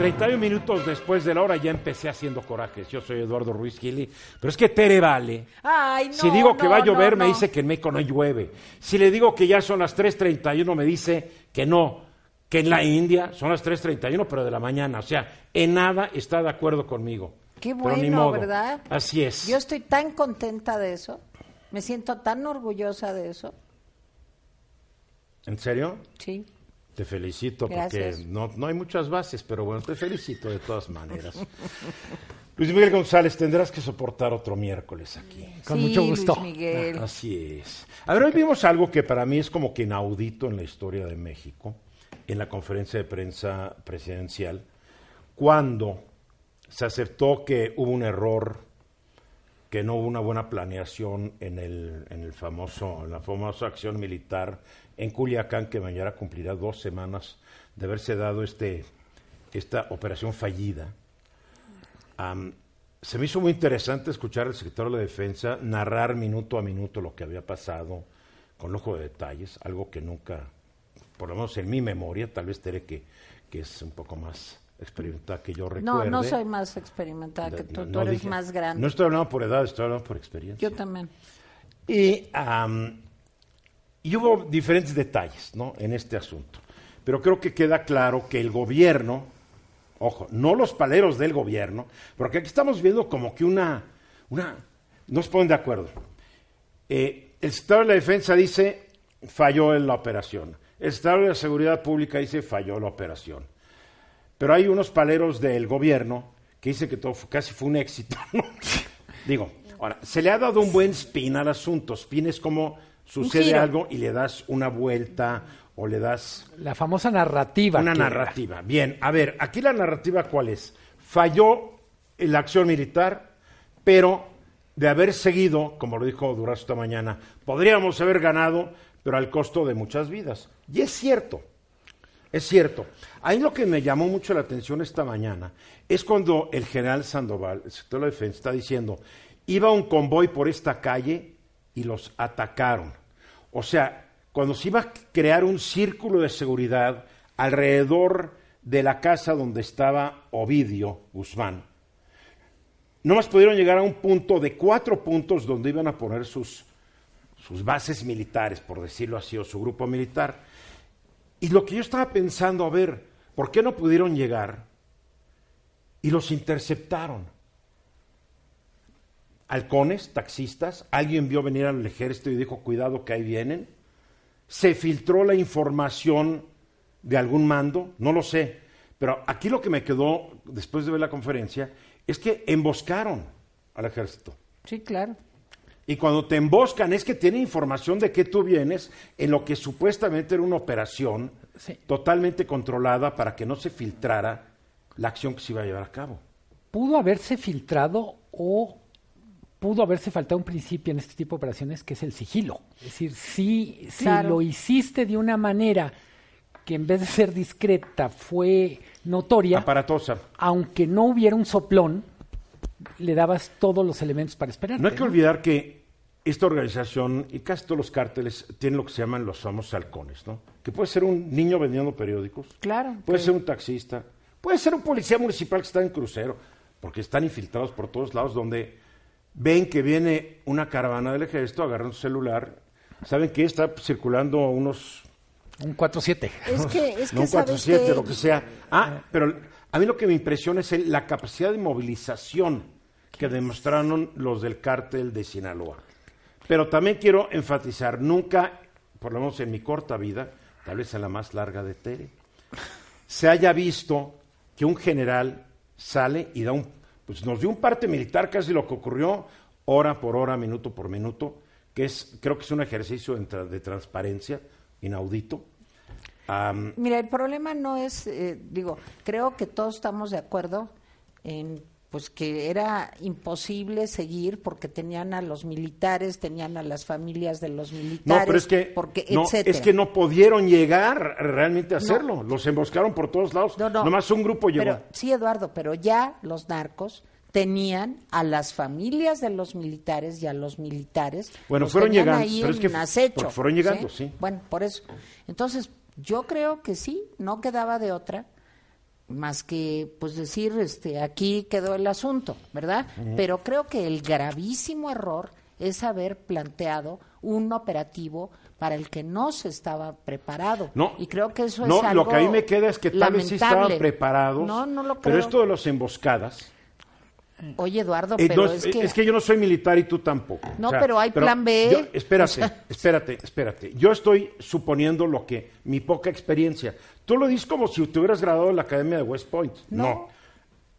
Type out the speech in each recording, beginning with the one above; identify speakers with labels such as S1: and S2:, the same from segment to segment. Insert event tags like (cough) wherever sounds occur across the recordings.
S1: 31 minutos después de la hora ya empecé haciendo corajes. Yo soy Eduardo Ruiz Gili. Pero es que Tere vale.
S2: Ay, no,
S1: si digo que
S2: no,
S1: va a llover,
S2: no,
S1: me dice que en México no llueve. Si le digo que ya son las 3.31, me dice que no. Que en la India son las 3.31, pero de la mañana. O sea, en nada está de acuerdo conmigo.
S2: Qué bueno. ¿verdad?
S1: Así es.
S2: Yo estoy tan contenta de eso. Me siento tan orgullosa de eso.
S1: ¿En serio?
S2: Sí.
S1: Te felicito
S2: Gracias.
S1: porque no, no hay muchas bases, pero bueno, te felicito de todas maneras. (laughs) Luis Miguel González, tendrás que soportar otro miércoles aquí.
S3: Con
S2: Sí,
S3: mucho gusto.
S2: Luis Miguel.
S1: Así es. A ver, hoy vimos algo que para mí es como que inaudito en la historia de México, en la conferencia de prensa presidencial, cuando se aceptó que hubo un error, que no hubo una buena planeación en el, en el famoso, en la famosa acción militar en Culiacán, que mañana cumplirá dos semanas de haberse dado este, esta operación fallida. Se me hizo muy interesante escuchar al secretario de Defensa narrar minuto a minuto lo que había pasado con lujo de detalles, algo que nunca, por lo menos en mi memoria, tal vez Tere que, que es un poco más experimentada que yo
S2: No,
S1: recuerde.
S2: no soy más experimentada que tú.
S1: No-
S2: tú
S1: no
S2: eres
S1: dije-
S2: más grande.
S1: No estoy hablando por edad, estoy hablando por experiencia.
S2: Yo también.
S1: Y, am, y hubo diferentes detalles ¿no? en este asunto. Pero creo que queda claro que el gobierno, ojo, no los paleros del gobierno, porque aquí estamos viendo como que una, una no se ponen de acuerdo. Eh, el secretario de la Defensa dice, falló en la operación. El secretario de la Seguridad Pública dice, falló en la operación. Pero hay unos paleros del gobierno que dicen que todo fue- casi fue un éxito. (laughs) ¿no? Digo, ahora, se le ha dado un buen spin al asunto. Spin es como sucede algo y le das una vuelta o le das
S3: La famosa narrativa.
S1: una narrativa. Bien, a ver, aquí la narrativa cuál es? Falló en la acción militar, pero de haber seguido, como lo dijo Durazo esta mañana, podríamos haber ganado, pero al costo de muchas vidas. Y es cierto, es cierto. Ahí lo que me llamó mucho la atención esta mañana es cuando el general Sandoval, el secretario de la Defensa, está diciendo, iba un convoy por esta calle y los atacaron. O sea, cuando se iba a crear un círculo de seguridad alrededor de la casa donde estaba Ovidio Guzmán, no más pudieron llegar a un punto de cuatro puntos donde iban a poner sus, sus bases militares, por decirlo así, o su grupo militar. Y lo que yo estaba pensando, a ver, ¿por qué no pudieron llegar? Y los interceptaron. Halcones, taxistas, alguien vio venir al ejército y dijo, cuidado que ahí vienen. Se filtró la información de algún mando, no lo sé. Pero aquí lo que me quedó después de ver la conferencia es que emboscaron al ejército.
S2: Sí, claro.
S1: Y cuando te emboscan es que tiene información de que tú vienes en lo que supuestamente era una operación
S3: Sí.
S1: totalmente controlada para que no se filtrara la acción que se iba a llevar a cabo.
S3: Pudo haberse filtrado o pudo haberse faltado un principio en este tipo de operaciones que es el sigilo. Es decir, si, si
S2: Claro.
S3: lo hiciste de una manera que en vez de ser discreta fue notoria,
S1: Aparatosa.
S3: aunque no hubiera un soplón, le dabas todos los elementos para esperar.
S1: No hay que olvidar que esta organización y casi todos los cárteles tienen lo que se llaman los famosos halcones, ¿no? Que puede ser un niño vendiendo periódicos,
S2: Claro.
S1: puede
S2: que-
S1: ser un taxista, puede ser un policía municipal que está en crucero, porque están infiltrados por todos lados donde ven que viene una caravana del ejército, agarran su celular, saben que está circulando a unos
S3: Un 4-7.
S2: Es que, es (laughs) que
S1: no un
S2: sabes
S1: 4-7,
S2: que-
S1: lo que sea. Ah, pero a mí lo que me impresiona es el- la capacidad de movilización que demostraron los del cártel de Sinaloa. Pero también quiero enfatizar, nunca, por lo menos en mi corta vida, tal vez en la más larga de Tere, se haya visto que un general sale y da un, pues nos dio un parte militar casi lo que ocurrió hora por hora, minuto por minuto, que es, creo que es un ejercicio de, tra- de transparencia inaudito.
S2: Mira, el problema no es, eh, digo, creo que todos estamos de acuerdo en pues que era imposible seguir porque tenían a los militares, tenían a las familias de los militares,
S1: No, pero es que,
S2: porque,
S1: no,
S2: etcétera.
S1: es que no pudieron llegar realmente a hacerlo. Los emboscaron por todos lados.
S2: No, no.
S1: Nomás un grupo llegó.
S2: Pero, sí, Eduardo, pero ya los narcos tenían a las familias de los militares y a los militares.
S1: Bueno,
S2: los
S1: fueron llegando,
S2: ahí
S1: pero es que
S2: acecho,
S1: fueron llegando, sí.
S2: Bueno, por eso. Entonces, yo creo que sí, no quedaba de otra. Más que pues decir este aquí quedó el asunto, ¿verdad? Pero creo que el gravísimo error es haber planteado un operativo para el que no se estaba preparado.
S1: No,
S2: y creo que eso
S1: no,
S2: es algo
S1: lo que a mí me queda es que tal vez sí estaban preparados.
S2: No, no lo
S1: Pero
S2: creo.
S1: esto de las emboscadas.
S2: Oye, Eduardo,
S1: eh,
S2: pero
S1: no,
S2: es, que...
S1: yo no soy militar y tú tampoco.
S2: No, pero hay plan B.
S1: yo- espérate, (laughs) espérate, espérate. Yo estoy suponiendo lo que mi poca experiencia. Tú lo dices como si te hubieras graduado en la Academia de West Point. No.
S2: No.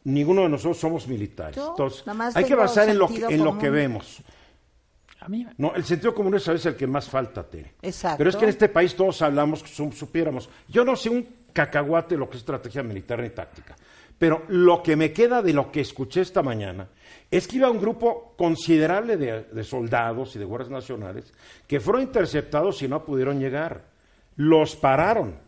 S1: Ninguno de nosotros somos militares.
S2: Yo
S1: Entonces,
S2: nada más
S1: hay que basar en lo que, en lo que vemos.
S3: A mí,
S1: No, el sentido común es a veces el que más falta, Tere.
S2: Exacto.
S1: Pero es que en este país todos hablamos, su- supiéramos. Yo no sé un cacahuate de lo que es estrategia militar ni táctica. Pero lo que me queda de lo que escuché esta mañana es que iba un grupo considerable de, de soldados y de guardias nacionales que fueron interceptados y no pudieron llegar. Los pararon.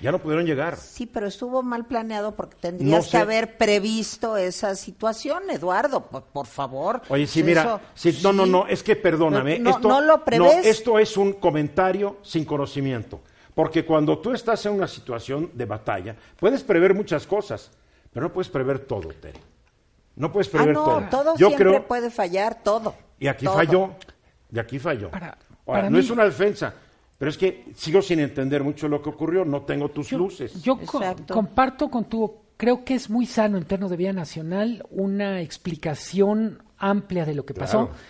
S1: Ya no pudieron llegar.
S2: Sí, pero estuvo mal planeado porque tendrías
S1: No sé.
S2: que haber previsto esa situación, Eduardo, por, por favor.
S1: Oye, sí,
S2: Eso-
S1: mira, sí, no, no,
S2: sí.
S1: no, es que perdóname.
S2: No,
S1: esto,
S2: no lo prevés.
S1: esto es un comentario sin conocimiento. Porque cuando tú estás en una situación de batalla, puedes prever muchas cosas, pero no puedes prever todo, Tere. No puedes
S2: Ah,
S1: prever
S2: no,
S1: todo.
S2: todo
S1: Yo
S2: siempre
S1: creo,
S2: puede fallar, todo.
S1: y aquí
S2: todo.
S1: falló, y aquí falló.
S3: Para-
S1: Ahora,
S3: para
S1: no
S3: mí-
S1: es una defensa, pero es que sigo sin entender mucho lo que ocurrió, no tengo tus luces.
S3: Yo co- comparto con tu, creo que es muy sano en términos de vida nacional una explicación amplia de lo que pasó.
S1: Claro.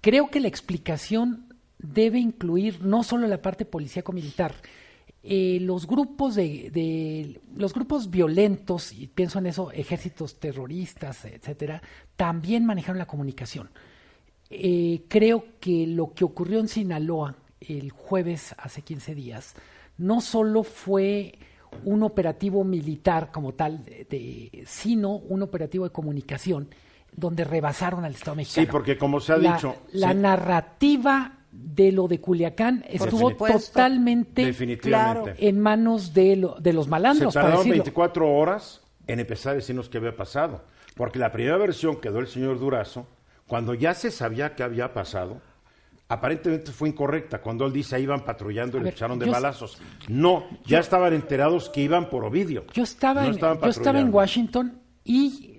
S3: Creo que la explicación debe incluir no solo la parte policíaco-militar, eh, los grupos de, de- los grupos violentos y pienso en eso ejércitos terroristas etcétera también manejaron la comunicación eh, creo que lo que ocurrió en Sinaloa el jueves hace 15 días no solo fue un operativo militar como tal, de- de- sino un operativo de comunicación donde rebasaron al Estado mexicano.
S1: Sí, porque como se ha
S3: La-
S1: dicho,
S3: La
S1: sí.
S3: narrativa de lo de Culiacán estuvo totalmente
S1: Definitivamente.
S3: en manos de, lo- de los malandros,
S1: Se tardaron
S3: decirlo.
S1: 24 horas en empezar a decirnos qué había pasado. Porque la primera versión que dio el señor Durazo, cuando ya se sabía qué había pasado, aparentemente fue incorrecta. Cuando él dice ahí iban patrullando y le echaron de
S3: yo-
S1: balazos. No, ya estaban enterados que iban por Ovidio.
S3: Yo estaba,
S1: No
S3: en,
S1: estaban
S3: yo estaba en. Washington y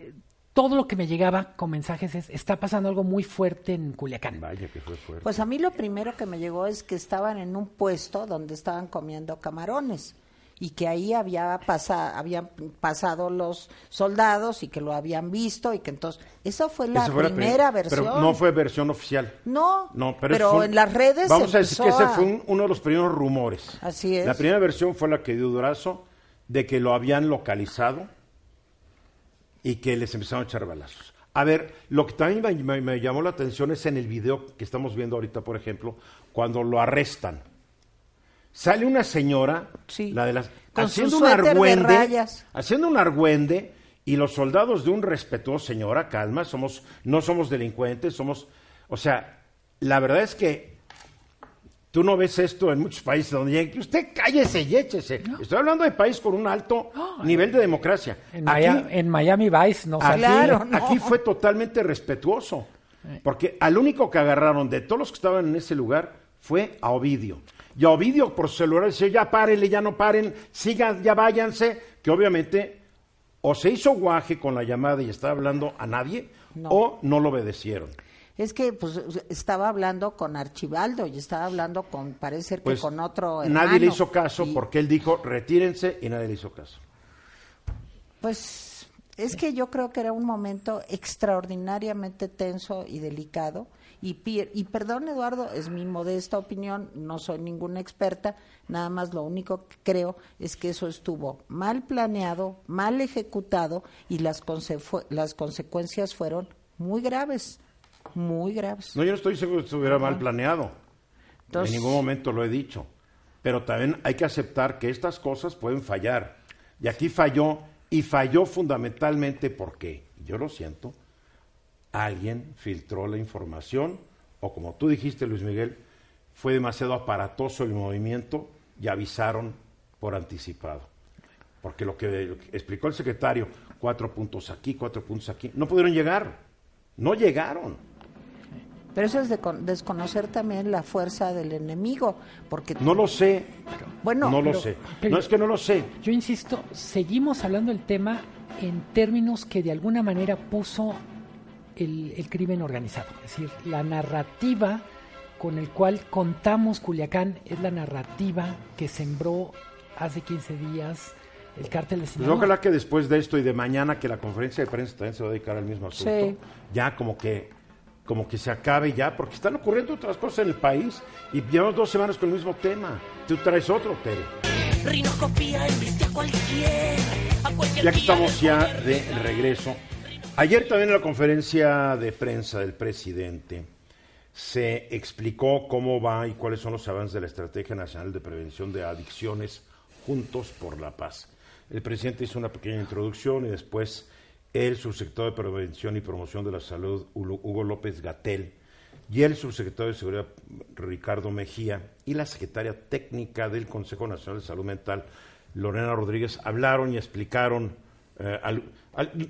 S3: todo lo que me llegaba con mensajes es, está pasando algo muy fuerte en Culiacán.
S1: Vaya que fue fuerte.
S2: Pues a mí lo primero que me llegó es que estaban en un puesto donde estaban comiendo camarones y que ahí había pasa, habían pasado los soldados y que lo habían visto y que entonces esa fue la primera
S1: prim-
S2: versión.
S1: Pero no fue versión oficial.
S2: No,
S1: No, pero,
S2: pero
S1: fue un-
S2: en las redes
S1: Vamos a decir que ese
S2: a-
S1: fue un- uno de los primeros rumores.
S2: Así es.
S1: La primera versión fue la que dio Durazo de que lo habían localizado y que les empezaron a echar balazos. A ver, lo que también me, me- me llamó la atención es en el video que estamos viendo ahorita, por ejemplo, cuando lo arrestan. Sale una señora,
S2: Sí.
S1: la de las,
S2: Con
S1: haciendo un argüende,
S2: rayas.
S1: haciendo un argüende y los soldados de un respetuoso señora, calma, somos, no somos delincuentes, somos, o sea, la verdad es que tú no ves esto en muchos países donde llega, usted cállese y échese. Estoy hablando de país con un alto nivel de democracia.
S3: En,
S1: Aquí-
S3: Maya- en Miami Vice no
S1: Aquí,
S3: salió.
S2: Claro, no.
S1: aquí fue totalmente respetuoso. Porque al único que agarraron de todos los que estaban en ese lugar fue a Ovidio. Y a Ovidio por celular decía, ya párenle, ya no paren, sigan, ya váyanse, que obviamente o se hizo guaje con la llamada y estaba hablando a nadie,
S2: No.
S1: o no lo obedecieron.
S2: Es que pues estaba hablando con Archibaldo y estaba hablando con, parece ser que
S1: Pues
S2: con otro hermano.
S1: nadie le hizo caso
S2: Y,
S1: porque él dijo, retírense, y nadie le hizo caso.
S2: Pues es que yo creo que era un momento extraordinariamente tenso y delicado. Y, y perdón, Eduardo, es mi modesta opinión, no soy ninguna experta, nada más lo único que creo es que eso estuvo mal planeado, mal ejecutado y las, conse- las consecuencias fueron muy graves, muy graves.
S1: No, yo no estoy seguro que estuviera mal planeado.
S2: Entonces-
S1: en ningún momento lo he dicho. Pero también hay que aceptar que estas cosas pueden fallar. Y aquí falló, y falló fundamentalmente porque, yo lo siento, alguien filtró la información, o como tú dijiste, Luis Miguel, fue demasiado aparatoso el movimiento y avisaron por anticipado. Porque lo que, lo que explicó el secretario, cuatro puntos aquí, cuatro puntos aquí, no pudieron llegar. No llegaron.
S2: Pero eso es de desconocer también la fuerza del enemigo, porque
S1: no lo sé.
S2: bueno,
S1: no lo sé. no es que no lo sé.
S3: Yo insisto, seguimos hablando del tema en términos que de alguna manera puso el, el crimen organizado, es decir, la narrativa con el cual contamos Culiacán es la narrativa que sembró hace 15 días el cártel de pues Sinaloa.
S1: ojalá que después de esto y de mañana que la conferencia de prensa también se va a dedicar al mismo asunto, ya como que como que se acabe ya, porque están ocurriendo otras cosas en el país y llevamos dos semanas con el mismo tema. Tú traes otro, Tere. Ya que estamos ya de regreso. Ayer también en la conferencia de prensa del presidente se explicó cómo va y cuáles son los avances de la Estrategia Nacional de Prevención de Adicciones Juntos por la Paz. El presidente hizo una pequeña introducción y después el subsecretario de Prevención y Promoción de la Salud, Hugo López Gatel, y el subsecretario de Seguridad, Ricardo Mejía, y la secretaria técnica del Consejo Nacional de Salud Mental, Lorena Rodríguez, hablaron y explicaron eh,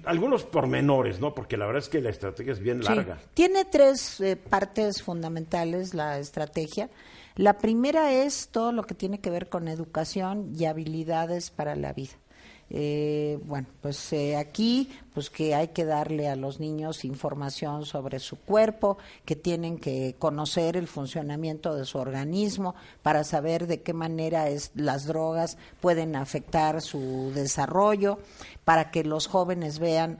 S1: algunos pormenores, ¿no? Porque la verdad es que la estrategia es bien larga.
S2: Tiene tres eh, partes fundamentales la estrategia. La primera es todo lo que tiene que ver con educación y habilidades para la vida. Eh, bueno, pues eh, aquí, pues que hay que darle a los niños información sobre su cuerpo, que tienen que conocer el funcionamiento de su organismo para saber de qué manera es, las drogas pueden afectar su desarrollo, para que los jóvenes vean.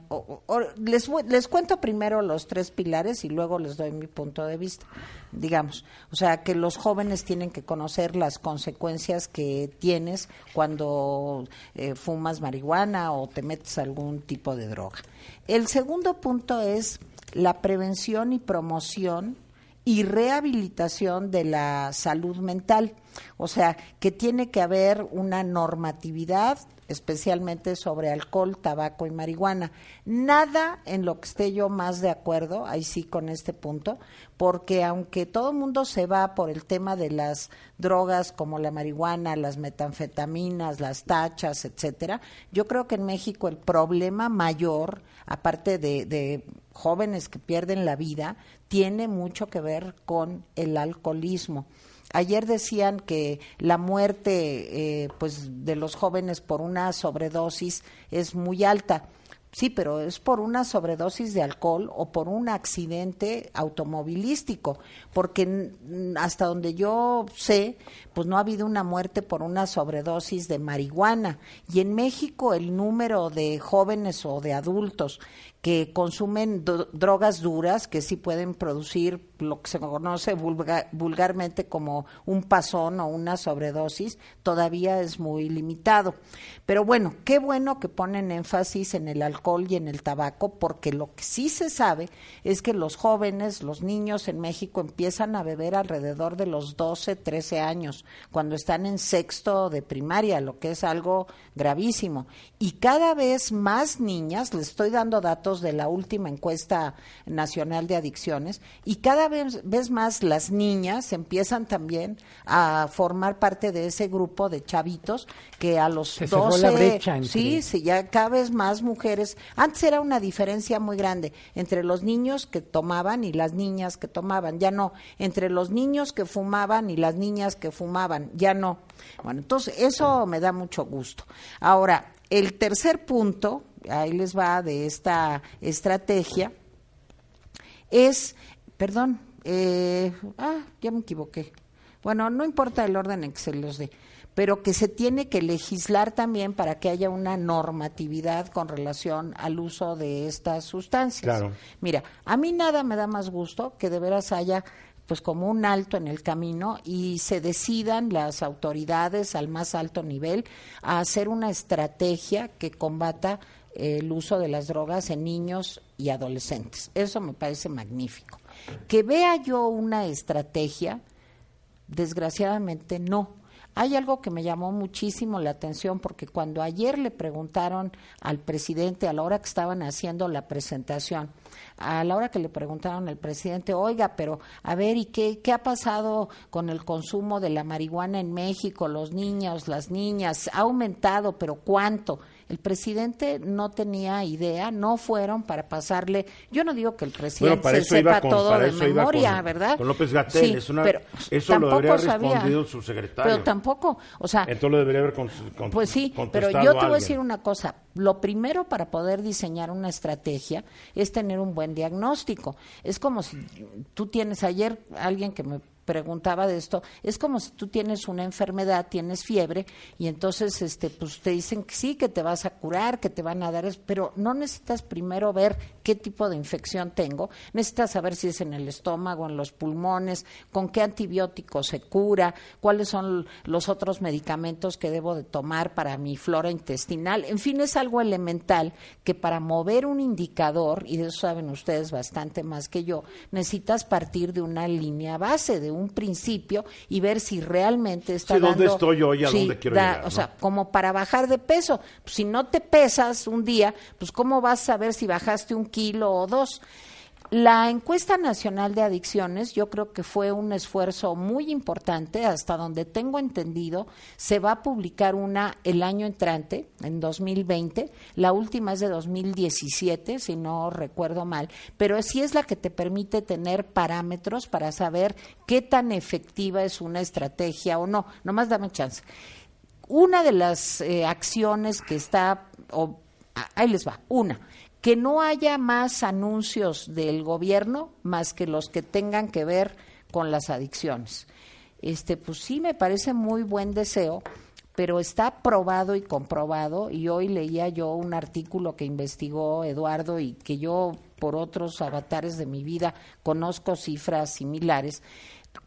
S2: les, les cuento primero los tres pilares y luego les doy mi punto de vista digamos. O sea, que los jóvenes tienen que conocer las consecuencias que tienes cuando eh, fumas marihuana o te metes algún tipo de droga. El segundo punto es la prevención y promoción y rehabilitación de la salud mental. O sea, que tiene que haber una normatividad especialmente sobre alcohol, tabaco y marihuana. Nada en lo que esté yo más de acuerdo, ahí sí con este punto, porque aunque todo el mundo se va por el tema de las drogas como la marihuana, las metanfetaminas, las tachas, etcétera, yo creo que en México el problema mayor, aparte de, de jóvenes que pierden la vida, tiene mucho que ver con el alcoholismo. Ayer decían que la muerte eh, pues de los jóvenes por una sobredosis es muy alta. Sí, pero es por una sobredosis de alcohol o por un accidente automovilístico, porque hasta donde yo sé, pues no ha habido una muerte por una sobredosis de marihuana. Y en México el número de jóvenes o de adultos que consumen drogas duras que sí pueden producir lo que se conoce vulgarmente como un pasón o una sobredosis, todavía es muy limitado. Pero bueno, qué bueno que ponen énfasis en el alcohol y en el tabaco, porque lo que sí se sabe es que los jóvenes, los niños en México empiezan a beber alrededor de los 12, 13 años, cuando están en sexto de primaria, lo que es algo gravísimo. Y cada vez más niñas, les estoy dando datos de la última encuesta nacional de adicciones y cada vez, más las niñas empiezan también a formar parte de ese grupo de chavitos que a los Se 12
S3: brecha
S2: sí, sí, ya cada vez más mujeres. Antes era una diferencia muy grande entre los niños que tomaban y las niñas que tomaban, ya no, entre los niños que fumaban y las niñas que fumaban, ya no. Bueno, entonces eso me da mucho gusto. Ahora, el tercer punto ahí les va de esta estrategia, es, perdón, eh, ah, ya me equivoqué. Bueno, no importa el orden en que se los dé, pero que se tiene que legislar también para que haya una normatividad con relación al uso de estas sustancias.
S1: Claro.
S2: Mira, a mí nada me da más gusto que de veras haya pues como un alto en el camino y se decidan las autoridades al más alto nivel a hacer una estrategia que combata el uso de las drogas en niños y adolescentes. Eso me parece magnífico. Que vea yo una estrategia, desgraciadamente no. Hay algo que me llamó muchísimo la atención porque cuando ayer le preguntaron al presidente a la hora que estaban haciendo la presentación, a la hora que le preguntaron al presidente, oiga, pero a ver, ¿y qué, qué ha pasado con el consumo de la marihuana en México? Los niños, las niñas, ha aumentado, pero ¿cuánto? El presidente no tenía idea, no fueron para pasarle. Yo no digo que el presidente se sepa todo de memoria, ¿verdad?
S1: Con López Gatel, es una, eso lo debería haber respondido su secretario.
S2: Pero tampoco, o sea.
S1: Entonces lo debería haber con,
S2: Pues sí, pero yo te voy a decir una cosa. Lo primero para poder diseñar una estrategia es tener un buen diagnóstico. Es como si tú tienes ayer alguien que me preguntaba de esto, es como si tú tienes una enfermedad, tienes fiebre y entonces este pues te dicen que sí, que te vas a curar, que te van a dar, pero no necesitas primero ver qué tipo de infección tengo, necesitas saber si es en el estómago, en los pulmones, con qué antibiótico se cura, cuáles son los otros medicamentos que debo de tomar para mi flora intestinal, en fin, es algo elemental que para mover un indicador, y de eso saben ustedes bastante más que yo, necesitas partir de una línea base, de un principio y ver si realmente está
S1: sí,
S2: ¿Dónde
S1: estoy hoy? ¿A dónde quiero llegar?
S2: O sea, como para bajar de peso. Pues, si no te pesas un día, pues ¿cómo vas a saber si bajaste un kilo o dos? La encuesta nacional de adicciones yo creo que fue un esfuerzo muy importante, hasta donde tengo entendido, se va a publicar una el año entrante, en 2020, la última es de 2017, si no recuerdo mal, pero sí es la que te permite tener parámetros para saber qué tan efectiva es una estrategia o no, nomás dame chance. Una de las eh, acciones que está, ahí les va, una, que no haya más anuncios del gobierno más que los que tengan que ver con las adicciones. Este, pues sí me parece muy buen deseo, pero está probado y comprobado y hoy leía yo un artículo que investigó Eduardo y que yo por otros avatares de mi vida conozco cifras similares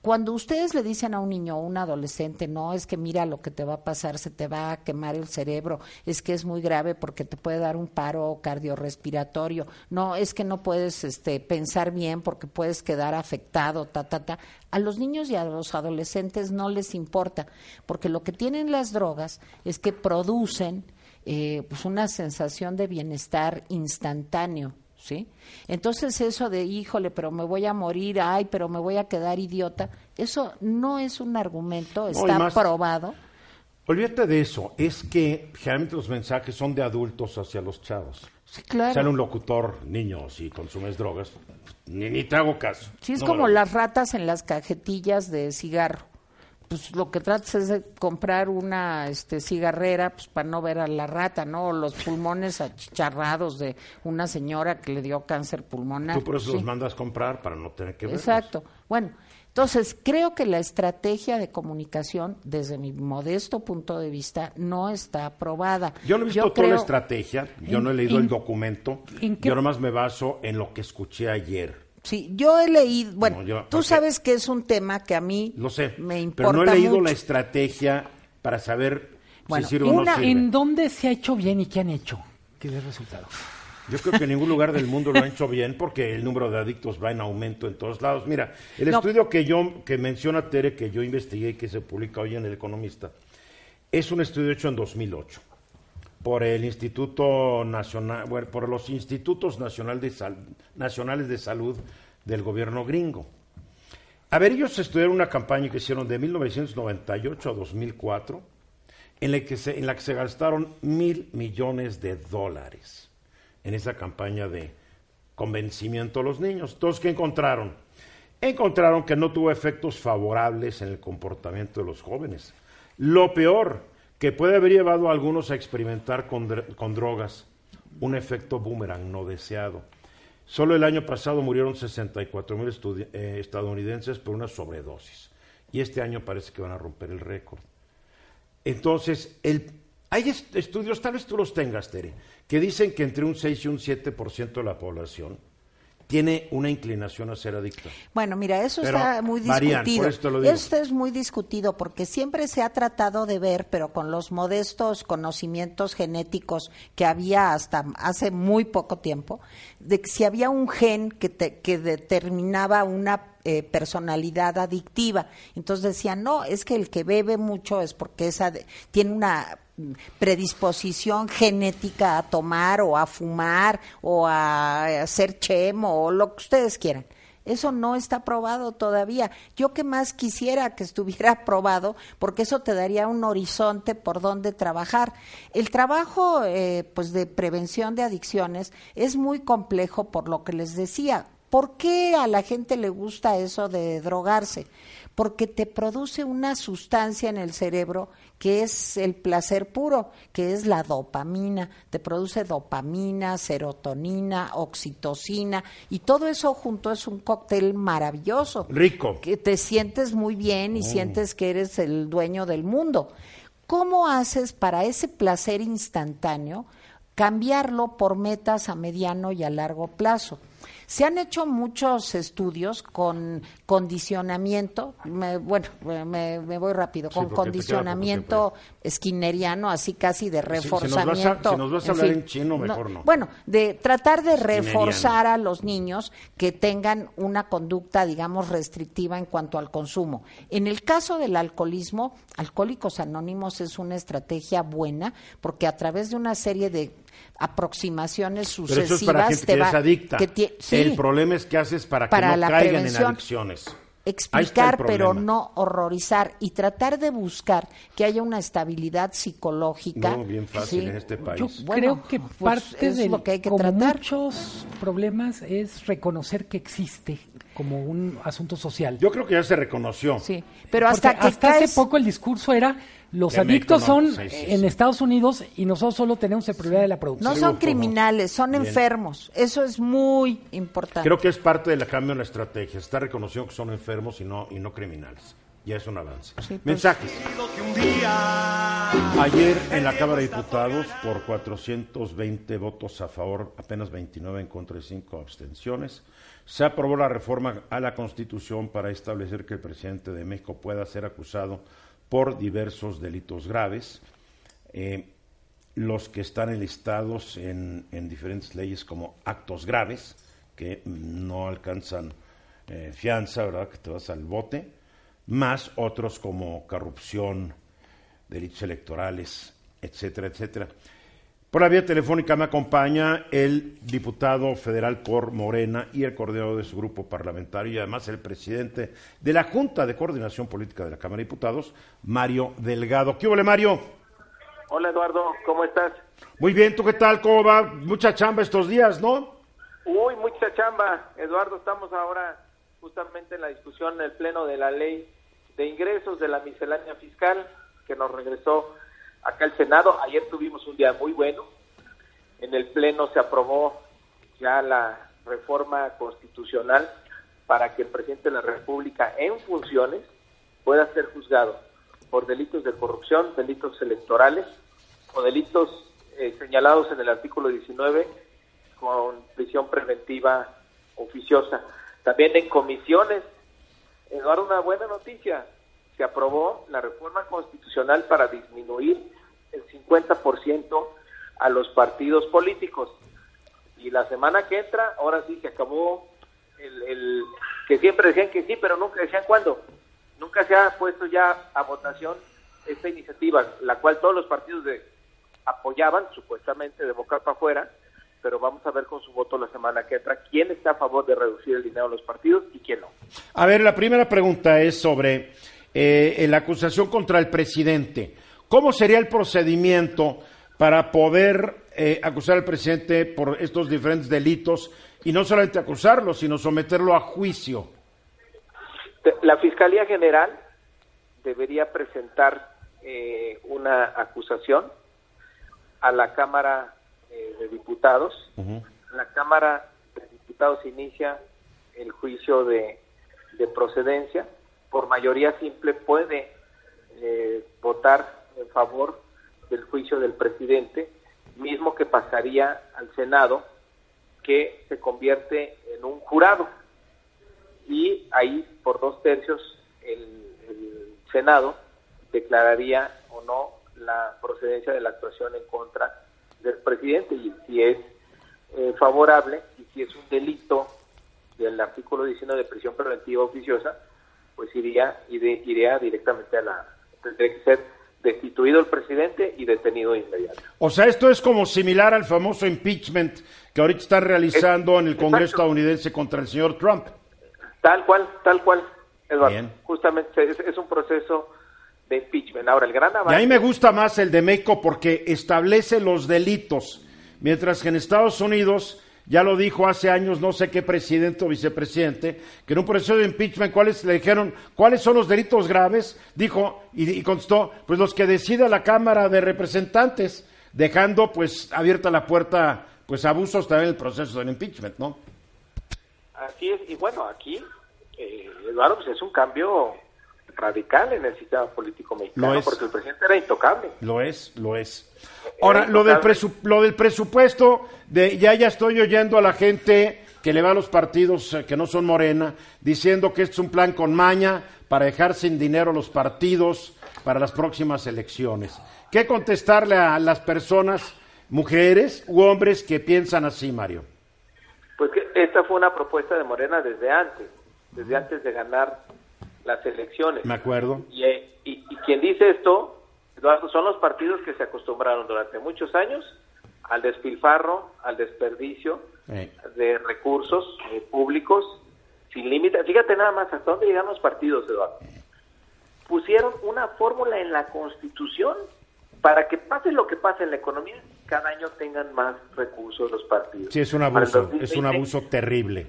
S2: cuando ustedes le dicen a un niño o un adolescente, no, es que mira lo que te va a pasar, se te va a quemar el cerebro, es que es muy grave porque te puede dar un paro cardiorrespiratorio, no, es que no puedes este, pensar bien porque puedes quedar afectado, ta, ta, ta. A los niños y a los adolescentes no les importa, porque lo que tienen las drogas es que producen eh, pues una sensación de bienestar instantáneo ¿sí? Entonces eso de, híjole, pero me voy a morir, ay, pero me voy a quedar idiota, eso no es un argumento, está probado.
S1: Olvídate de eso, es que generalmente los mensajes son de adultos hacia los chavos.
S2: Sí, claro.
S1: Sale un locutor niño si consumes drogas, ni, ni te hago caso.
S2: Sí, es como las ratas en las cajetillas de cigarro pues lo que tratas es de comprar una este, cigarrera pues para no ver a la rata, ¿no? O los pulmones achicharrados de una señora que le dio cáncer pulmonar.
S1: Tú por eso los mandas comprar para no tener que ver.
S2: Exacto. Bueno, entonces creo que la estrategia de comunicación, desde mi modesto punto de vista, no está aprobada.
S1: Yo no he visto toda la estrategia, yo no he leído el documento, yo nomás me baso en lo que escuché ayer.
S2: Sí, yo he leído, bueno, tú sabes que es un tema que a mí
S1: lo sé,
S2: me importa
S1: Pero no he leído la estrategia para saber si sirve o no sirve.
S3: ¿En dónde se ha hecho bien y qué han hecho? ¿Qué es el resultado?
S1: Yo creo que en ningún lugar del mundo lo han hecho bien porque el número de adictos va en aumento en todos lados. Mira, el estudio que yo que menciona Tere que yo investigué y que se publica hoy en El Economista es un estudio hecho en 2008 por el Instituto Nacional, por los Institutos Nacionales de Salud del gobierno gringo. A ver, ellos estudiaron una campaña que hicieron de 1998 a 2004, en la que se, en la que se gastaron mil millones de dólares en esa campaña de convencimiento a los niños. Entonces, ¿qué encontraron? Encontraron que no tuvo efectos favorables en el comportamiento de los jóvenes. Lo peor, que puede haber llevado a algunos a experimentar con, drogas un efecto boomerang no deseado. Solo el año pasado murieron 64 mil eh, estadounidenses por una sobredosis y este año parece que van a romper el récord. Entonces, el, hay estudios, tal vez tú los tengas, Tere, que dicen que entre un 6 y un 7% de la población tiene una inclinación a ser adicto.
S2: Bueno, mira, eso está muy discutido. esto, es muy discutido porque siempre se ha tratado de ver, pero con los modestos conocimientos genéticos que había hasta hace muy poco tiempo, de que si había un gen que, que determinaba una eh, personalidad adictiva. Entonces decían, no, es que el que bebe mucho es porque esa tiene una predisposición genética a tomar o a fumar o a hacer chemo o lo que ustedes quieran. Eso no está aprobado todavía. Yo que más quisiera que estuviera (laughs) aprobado, porque eso te daría un horizonte por donde trabajar. El trabajo eh, pues de prevención de adicciones es muy complejo por lo que les decía. ¿Por qué a la gente le gusta eso de drogarse? Porque te produce una sustancia en el cerebro que es el placer puro, que es la dopamina. Te produce dopamina, serotonina, oxitocina y todo eso junto es un cóctel maravilloso.
S1: Rico.
S2: Que te sientes muy bien y sientes que eres el dueño del mundo. ¿Cómo haces para ese placer instantáneo cambiarlo por metas a mediano y a largo plazo? Se han hecho muchos estudios con condicionamiento, bueno, me, voy rápido, con condicionamiento skinneriano, así casi de reforzamiento.
S1: Si, nos vas a, hablar en, chino, mejor no,
S2: Bueno, de tratar de reforzar a los niños que tengan una conducta, digamos, restrictiva en cuanto al consumo. En el caso del alcoholismo, Alcohólicos Anónimos es una estrategia buena porque a través de una serie de aproximaciones sucesivas.
S1: Pero eso es para gente que es adicta. el problema es que haces para, que no caigan en adicciones.
S2: Explicar, pero no horrorizar y tratar de buscar que haya una estabilidad psicológica.
S1: No, bien fácil en este país. Yo
S3: creo que pues, parte de lo que hay que como muchos problemas es reconocer que existe como un asunto social.
S1: Yo creo que ya se reconoció.
S2: Sí, pero hasta que
S3: hasta hace poco el discurso era los adictos son en Estados Unidos y nosotros solo tenemos el prioridad de la producción.
S2: No son criminales, son enfermos. Eso es muy importante.
S1: Creo que es parte del cambio en la estrategia. Está reconociendo que son enfermos y no, y no criminales. Ya es un avance. Pues. Mensajes. Ayer en la Cámara de Diputados, por 420 votos a favor, apenas 29 en contra y 5 abstenciones, se aprobó la reforma a la Constitución para establecer que el presidente de México pueda ser acusado por diversos delitos graves, eh, los que están enlistados en, en, diferentes leyes como actos graves, que no alcanzan eh, fianza, ¿verdad? Que te vas al bote, más otros como corrupción, delitos electorales, etcétera, etcétera. Por la vía telefónica me acompaña el diputado federal por Morena y el coordinador de su grupo parlamentario y además el presidente de la Junta de Coordinación Política de la Cámara de Diputados, Mario Delgado. ¿Qué huele, Mario?
S4: Hola, Eduardo, ¿cómo estás?
S1: Muy bien, ¿tú qué tal? ¿Cómo va? Mucha chamba estos días, ¿no?
S4: Uy, mucha chamba. Eduardo, estamos ahora justamente en la discusión en el Pleno de la Ley de Ingresos de la Miscelánea Fiscal que nos regresó acá el Senado. Ayer tuvimos un día muy bueno. En el Pleno se aprobó ya la reforma constitucional para que el presidente de la República en funciones pueda ser juzgado por delitos de corrupción, delitos electorales o delitos eh, señalados en el artículo 19 con prisión preventiva oficiosa. También en comisiones, Eduardo, una buena noticia, se aprobó la reforma constitucional para disminuir el 50% a los partidos políticos. Y la semana que entra, ahora sí que acabó el, que siempre decían que sí, pero nunca decían cuándo. Nunca se ha puesto ya a votación esta iniciativa, la cual todos los partidos de, apoyaban, supuestamente de boca para afuera, pero vamos a ver con su voto la semana que entra quién está a favor de reducir el dinero a los partidos y quién no.
S1: A ver, la primera pregunta es sobre eh, la acusación contra el presidente. ¿Cómo sería el procedimiento para poder eh, acusar al presidente por estos diferentes delitos y no solamente acusarlo, sino someterlo a juicio?
S4: La Fiscalía General debería presentar eh, una acusación a la Cámara eh, de Diputados. La Cámara de Diputados inicia el juicio de, de procedencia. Por mayoría simple puede votar en favor del juicio del presidente, mismo que pasaría al Senado, que se convierte en un jurado. Y ahí, por dos tercios, el, Senado declararía o no la procedencia de la actuación en contra del presidente y si es eh, favorable y si es un delito del artículo 19 de prisión preventiva oficiosa, pues iría, iría directamente a la, tendría que ser destituido el presidente y detenido inmediato.
S1: O sea, esto es como similar al famoso impeachment que ahorita está realizando en el Congreso estadounidense contra el señor Trump.
S4: Tal cual, tal cual, Eduardo. Justamente es, un proceso de impeachment. Ahora, el gran avance...
S1: Y a mí me gusta más el de México porque establece los delitos, mientras que en Estados Unidos ya lo dijo hace años, no sé qué presidente o vicepresidente, que en un proceso de impeachment, ¿cuáles le dijeron cuáles son los delitos graves? Dijo y, contestó, pues los que decida la Cámara de Representantes, dejando pues abierta la puerta pues abusos también en el proceso del impeachment, ¿no?
S4: Así es, y bueno, aquí, eh, Eduardo, pues es un cambio radical en el sistema político mexicano, porque el presidente era intocable.
S1: Lo es, lo es. Ahora, lo del, lo del presupuesto, de, ya ya estoy oyendo a la gente que le va a los partidos eh, que no son Morena, diciendo que este es un plan con maña para dejar sin dinero los partidos para las próximas elecciones. ¿Qué contestarle a las personas, mujeres u hombres, que piensan así, Mario?
S4: Pues que esta fue una propuesta de Morena desde antes, desde antes de ganar las elecciones.
S1: Me acuerdo.
S4: Y, eh, y quien dice esto Eduardo, son los partidos que se acostumbraron durante muchos años al despilfarro, al desperdicio de recursos eh, públicos sin límite. Fíjate nada más hasta dónde llegan los partidos, Eduardo. Pusieron una fórmula en la Constitución para que pase lo que pase en la economía, cada año tengan más recursos los partidos.
S1: Sí, es un abuso, es un abuso terrible.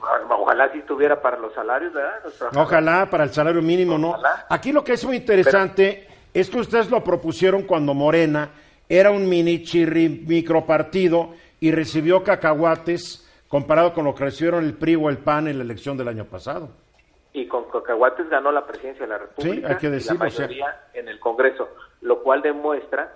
S4: Ojalá si estuviera para los salarios, ¿verdad?
S1: Ojalá para el salario mínimo, ¿no? Aquí lo que es muy interesante es que ustedes lo propusieron cuando Morena era un mini chirri micropartido y recibió cacahuates comparado con lo que recibieron el PRI o el PAN en la elección del año pasado.
S4: Y con cacahuates ganó la presidencia de la República
S1: sí, hay que decirlo,
S4: y la mayoría en el Congreso, lo cual demuestra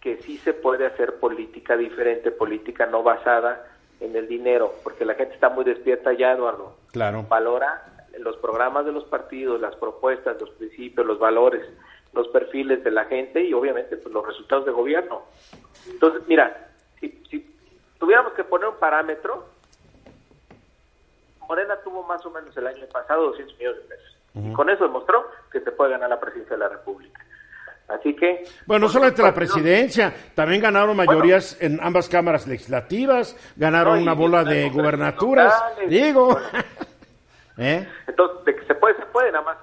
S4: que sí se puede hacer política diferente, política no basada en el dinero, porque la gente está muy despierta ya, Eduardo.
S1: Claro.
S4: Valora los programas de los partidos, las propuestas, los principios, los valores los perfiles de la gente y obviamente pues, los resultados de gobierno. Entonces, mira, si, si tuviéramos que poner un parámetro, Morena tuvo más o menos el año pasado 200 millones de pesos. Y con eso demostró que se puede ganar la presidencia de la República. Así que...
S1: Bueno, no solamente la presidencia, también ganaron mayorías en ambas cámaras legislativas, ganaron una bola de gubernaturas, digo. (laughs)
S4: ¿Eh? Entonces, de que se puede, se puede, nada más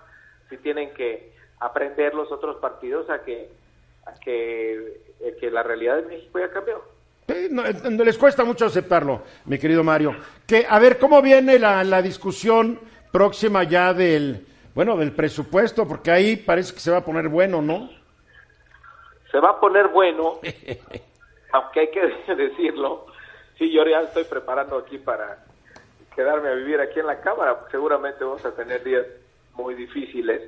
S4: si tienen que aprender los otros partidos a que, a que, eh, que la realidad de México ya cambió.
S1: no, les cuesta mucho aceptarlo, mi querido Mario. Que, a ver, ¿cómo viene la, la discusión próxima ya del, bueno, del presupuesto? Porque ahí parece que se va a poner bueno, ¿no?
S4: Se va a poner bueno, (laughs) aunque hay que (laughs) decirlo. Sí, yo ya estoy preparando aquí para quedarme a vivir aquí en la Cámara. Seguramente vamos a tener días muy difíciles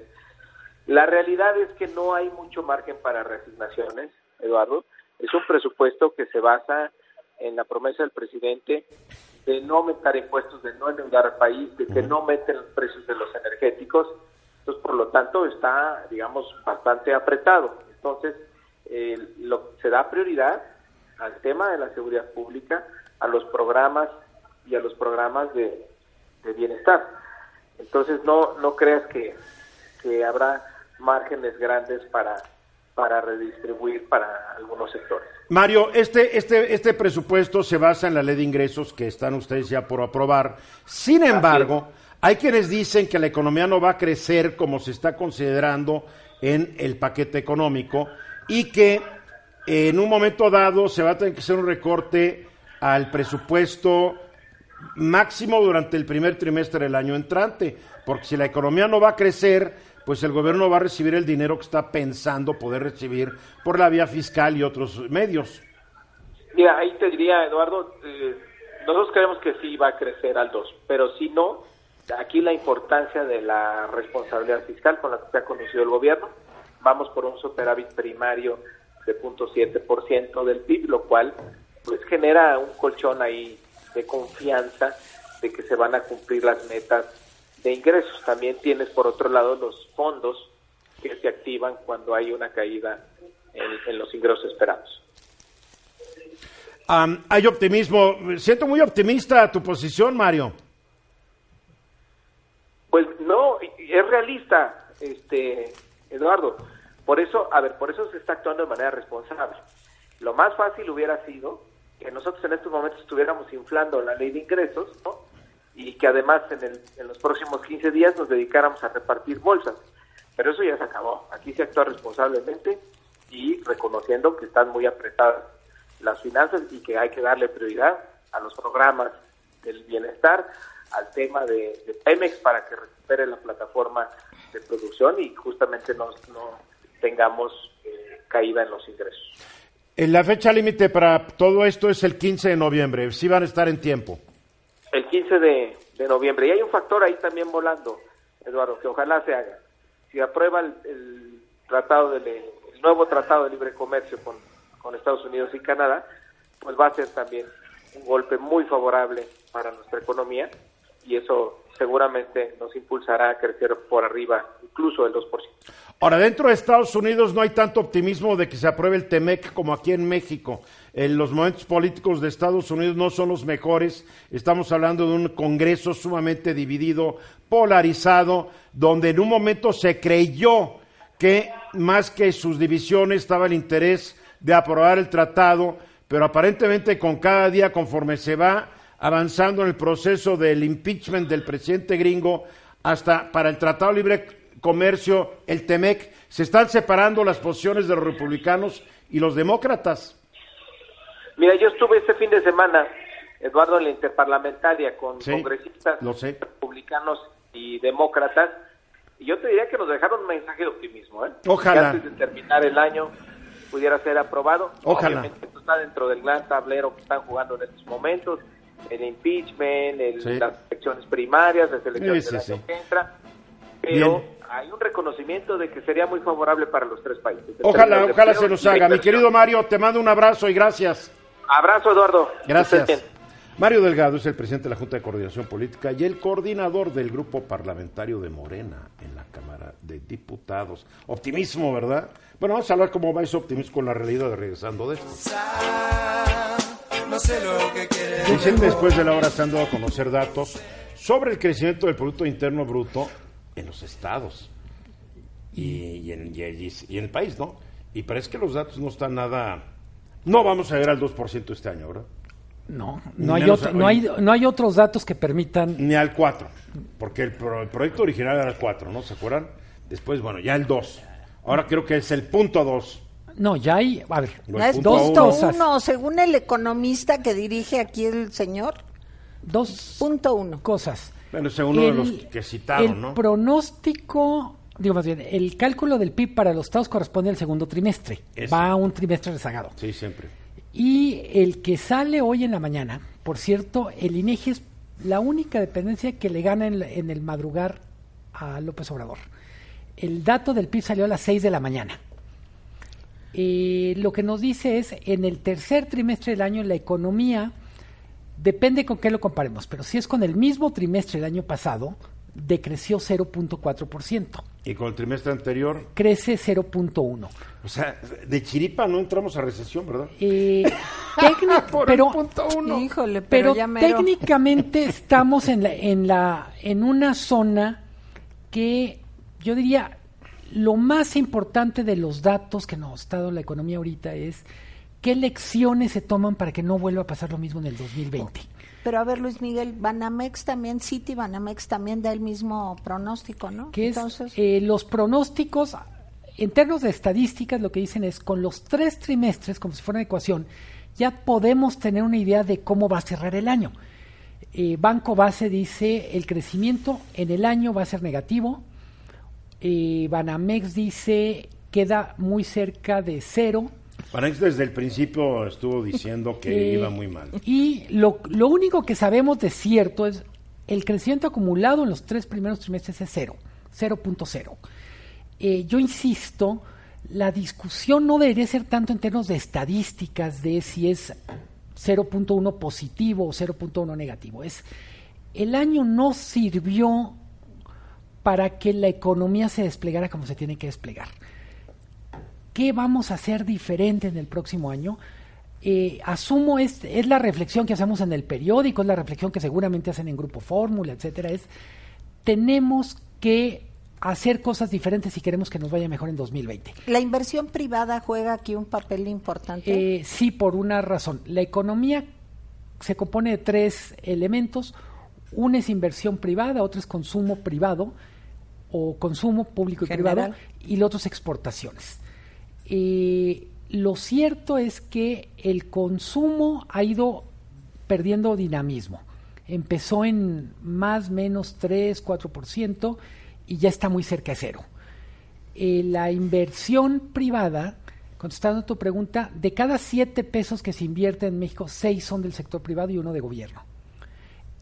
S4: la realidad es que no hay mucho margen para reasignaciones, Eduardo. Es un presupuesto que se basa en la promesa del presidente de no aumentar impuestos, de no endeudar al país, de que no meten los precios de los energéticos. Entonces, por lo tanto, está, digamos, bastante apretado. Entonces, eh, lo, se da prioridad al tema de la seguridad pública, a los programas y a los programas de, bienestar. Entonces, no, no creas que, que habrá márgenes grandes para, para redistribuir para algunos sectores.
S1: Mario, este, este, este presupuesto se basa en la ley de ingresos que están ustedes ya por aprobar. Sin embargo, hay quienes dicen que la economía no va a crecer como se está considerando en el paquete económico y que en un momento dado se va a tener que hacer un recorte al presupuesto máximo durante el primer trimestre del año entrante, porque si la economía no va a crecer, pues el gobierno va a recibir el dinero que está pensando poder recibir por la vía fiscal y otros medios.
S4: Mira, ahí te diría, Eduardo, eh, nosotros creemos que sí va a crecer al 2, pero si no, aquí la importancia de la responsabilidad fiscal con la que se ha conocido el gobierno, vamos por un superávit primario de 0.7% del PIB, lo cual pues genera un colchón ahí de confianza de que se van a cumplir las metas de ingresos. También tienes por otro lado los fondos que se activan cuando hay una caída en, los ingresos esperados.
S1: hay optimismo. Siento muy optimista tu posición, Mario.
S4: Pues no, es realista, este Eduardo. Por eso, a ver, por eso se está actuando de manera responsable. Lo más fácil hubiera sido que nosotros en estos momentos estuviéramos inflando la ley de ingresos, ¿no? y que además en, el, en los próximos 15 días nos dedicáramos a repartir bolsas. Pero eso ya se acabó. Aquí se actúa responsablemente y reconociendo que están muy apretadas las finanzas y que hay que darle prioridad a los programas del bienestar, al tema de, Pemex para que recupere la plataforma de producción y justamente no, no tengamos eh, caída en los ingresos.
S1: En la fecha límite para todo esto es el 15 de noviembre, si van a estar en tiempo.
S4: El 15 de, noviembre. Y hay un factor ahí también volando, Eduardo, que ojalá se haga. Si aprueba el, tratado de, el nuevo tratado de libre comercio con, con Estados Unidos y Canadá, pues va a ser también un golpe muy favorable para nuestra economía y eso seguramente nos impulsará a crecer por arriba incluso del 2%.
S1: Ahora, dentro de Estados Unidos no hay tanto optimismo de que se apruebe el TEMEC como aquí en México. En los momentos políticos de Estados Unidos no son los mejores. Estamos hablando de un Congreso sumamente dividido, polarizado, donde en un momento se creyó que más que sus divisiones estaba el interés de aprobar el tratado, pero aparentemente con cada día conforme se va avanzando en el proceso del impeachment del presidente gringo hasta para el Tratado de Libre Comercio, el TEMEC, se están separando las posiciones de los republicanos y los demócratas.
S4: Mira, yo estuve este fin de semana, Eduardo, en la interparlamentaria con congresistas republicanos y demócratas, y yo te diría que nos dejaron un mensaje de optimismo, ¿eh?
S1: Ojalá.
S4: Que antes de terminar el año pudiera ser aprobado.
S1: Ojalá.
S4: Obviamente esto está dentro del gran tablero que están jugando en estos momentos el impeachment, las elecciones primarias, las elecciones de la que entra, pero hay un reconocimiento de que sería muy favorable para los tres países.
S1: Ojalá, ojalá se nos haga. Mi querido Mario, te mando un abrazo y gracias.
S4: Abrazo, Eduardo.
S1: Gracias. Mario Delgado es el presidente de la Junta de Coordinación Política y el coordinador del grupo parlamentario de Morena en la Cámara de Diputados. Optimismo, ¿verdad? Bueno, vamos a hablar cómo va ese optimismo con la realidad de regresando de esto no sé lo que Dicen después de la hora se han dado a conocer datos sobre el crecimiento del Producto Interno Bruto en los estados y, en, el país, ¿no? Y parece que los datos no están nada... No vamos a llegar al 2% este año, ¿verdad?
S3: No, no hay, no, hay, no hay otros datos que permitan...
S1: Ni al 4, porque el, el proyecto original era el 4, ¿no? ¿Se acuerdan? Después, bueno, ya el 2. Ahora creo que es el punto 2.
S3: No, ya hay, a ver,
S2: es dos cosas. uno, según el economista que dirige aquí el señor.
S3: Dos
S2: punto uno.
S3: cosas.
S1: Bueno, según uno de los que citaron,
S3: el pronóstico, digo más bien, el cálculo del PIB para los estados corresponde al segundo trimestre. Va a un trimestre rezagado.
S1: Sí, siempre.
S3: Y el que sale hoy en la mañana, por cierto, el INEGI es la única dependencia que le gana en, en el madrugar a López Obrador. El dato del PIB salió a las 6 de la mañana. Eh, lo que nos dice es, en el tercer trimestre del año la economía, depende con qué lo comparemos, pero si es con el mismo trimestre del año pasado, decreció 0.4%.
S1: ¿Y con el trimestre anterior?
S3: Crece 0.1%.
S1: O sea, de chiripa no entramos a recesión, ¿verdad?
S3: Eh, (laughs) pero,
S2: Híjole,
S3: pero, técnicamente (laughs) estamos en, la, en, la, en una zona que yo diría lo más importante de los datos que nos ha dado la economía ahorita es qué lecciones se toman para que no vuelva a pasar lo mismo en el 2020.
S2: Pero a ver, Luis Miguel, Banamex también, City Banamex también da el mismo pronóstico, ¿no?
S3: Que Entonces... Eh, los pronósticos, en términos de estadísticas, lo que dicen es con los tres trimestres, como si fuera una ecuación, ya podemos tener una idea de cómo va a cerrar el año. Eh, Banco Base dice el crecimiento en el año va a ser negativo, eh, Banamex dice queda muy cerca de cero.
S1: Banamex desde el principio estuvo diciendo que eh, iba muy mal.
S3: Y lo, lo único que sabemos de cierto es el crecimiento acumulado en los tres primeros trimestres es cero, 0.0. Eh, yo insisto, la discusión no debería ser tanto en términos de estadísticas de si es 0.1 positivo o 0.1 negativo. Es el año no sirvió para que la economía se desplegara como se tiene que desplegar. ¿Qué vamos a hacer diferente en el próximo año? Eh, asumo es, es la reflexión que hacemos en el periódico, es la reflexión que seguramente hacen en Grupo Fórmula, etcétera, es tenemos que hacer cosas diferentes si queremos que nos vaya mejor en 2020.
S2: ¿La inversión privada juega aquí un papel importante?
S3: Eh, sí, por una razón. La economía se compone de tres elementos. Una es inversión privada, otra es consumo privado o consumo público y privado, y lo otro es exportaciones. Eh, lo cierto es que el consumo ha ido perdiendo dinamismo. Empezó en más menos 3, 4% y ya está muy cerca de cero. Eh, la inversión privada, contestando a tu pregunta, de cada 7 pesos que se invierte en México, 6 son del sector privado y uno de gobierno.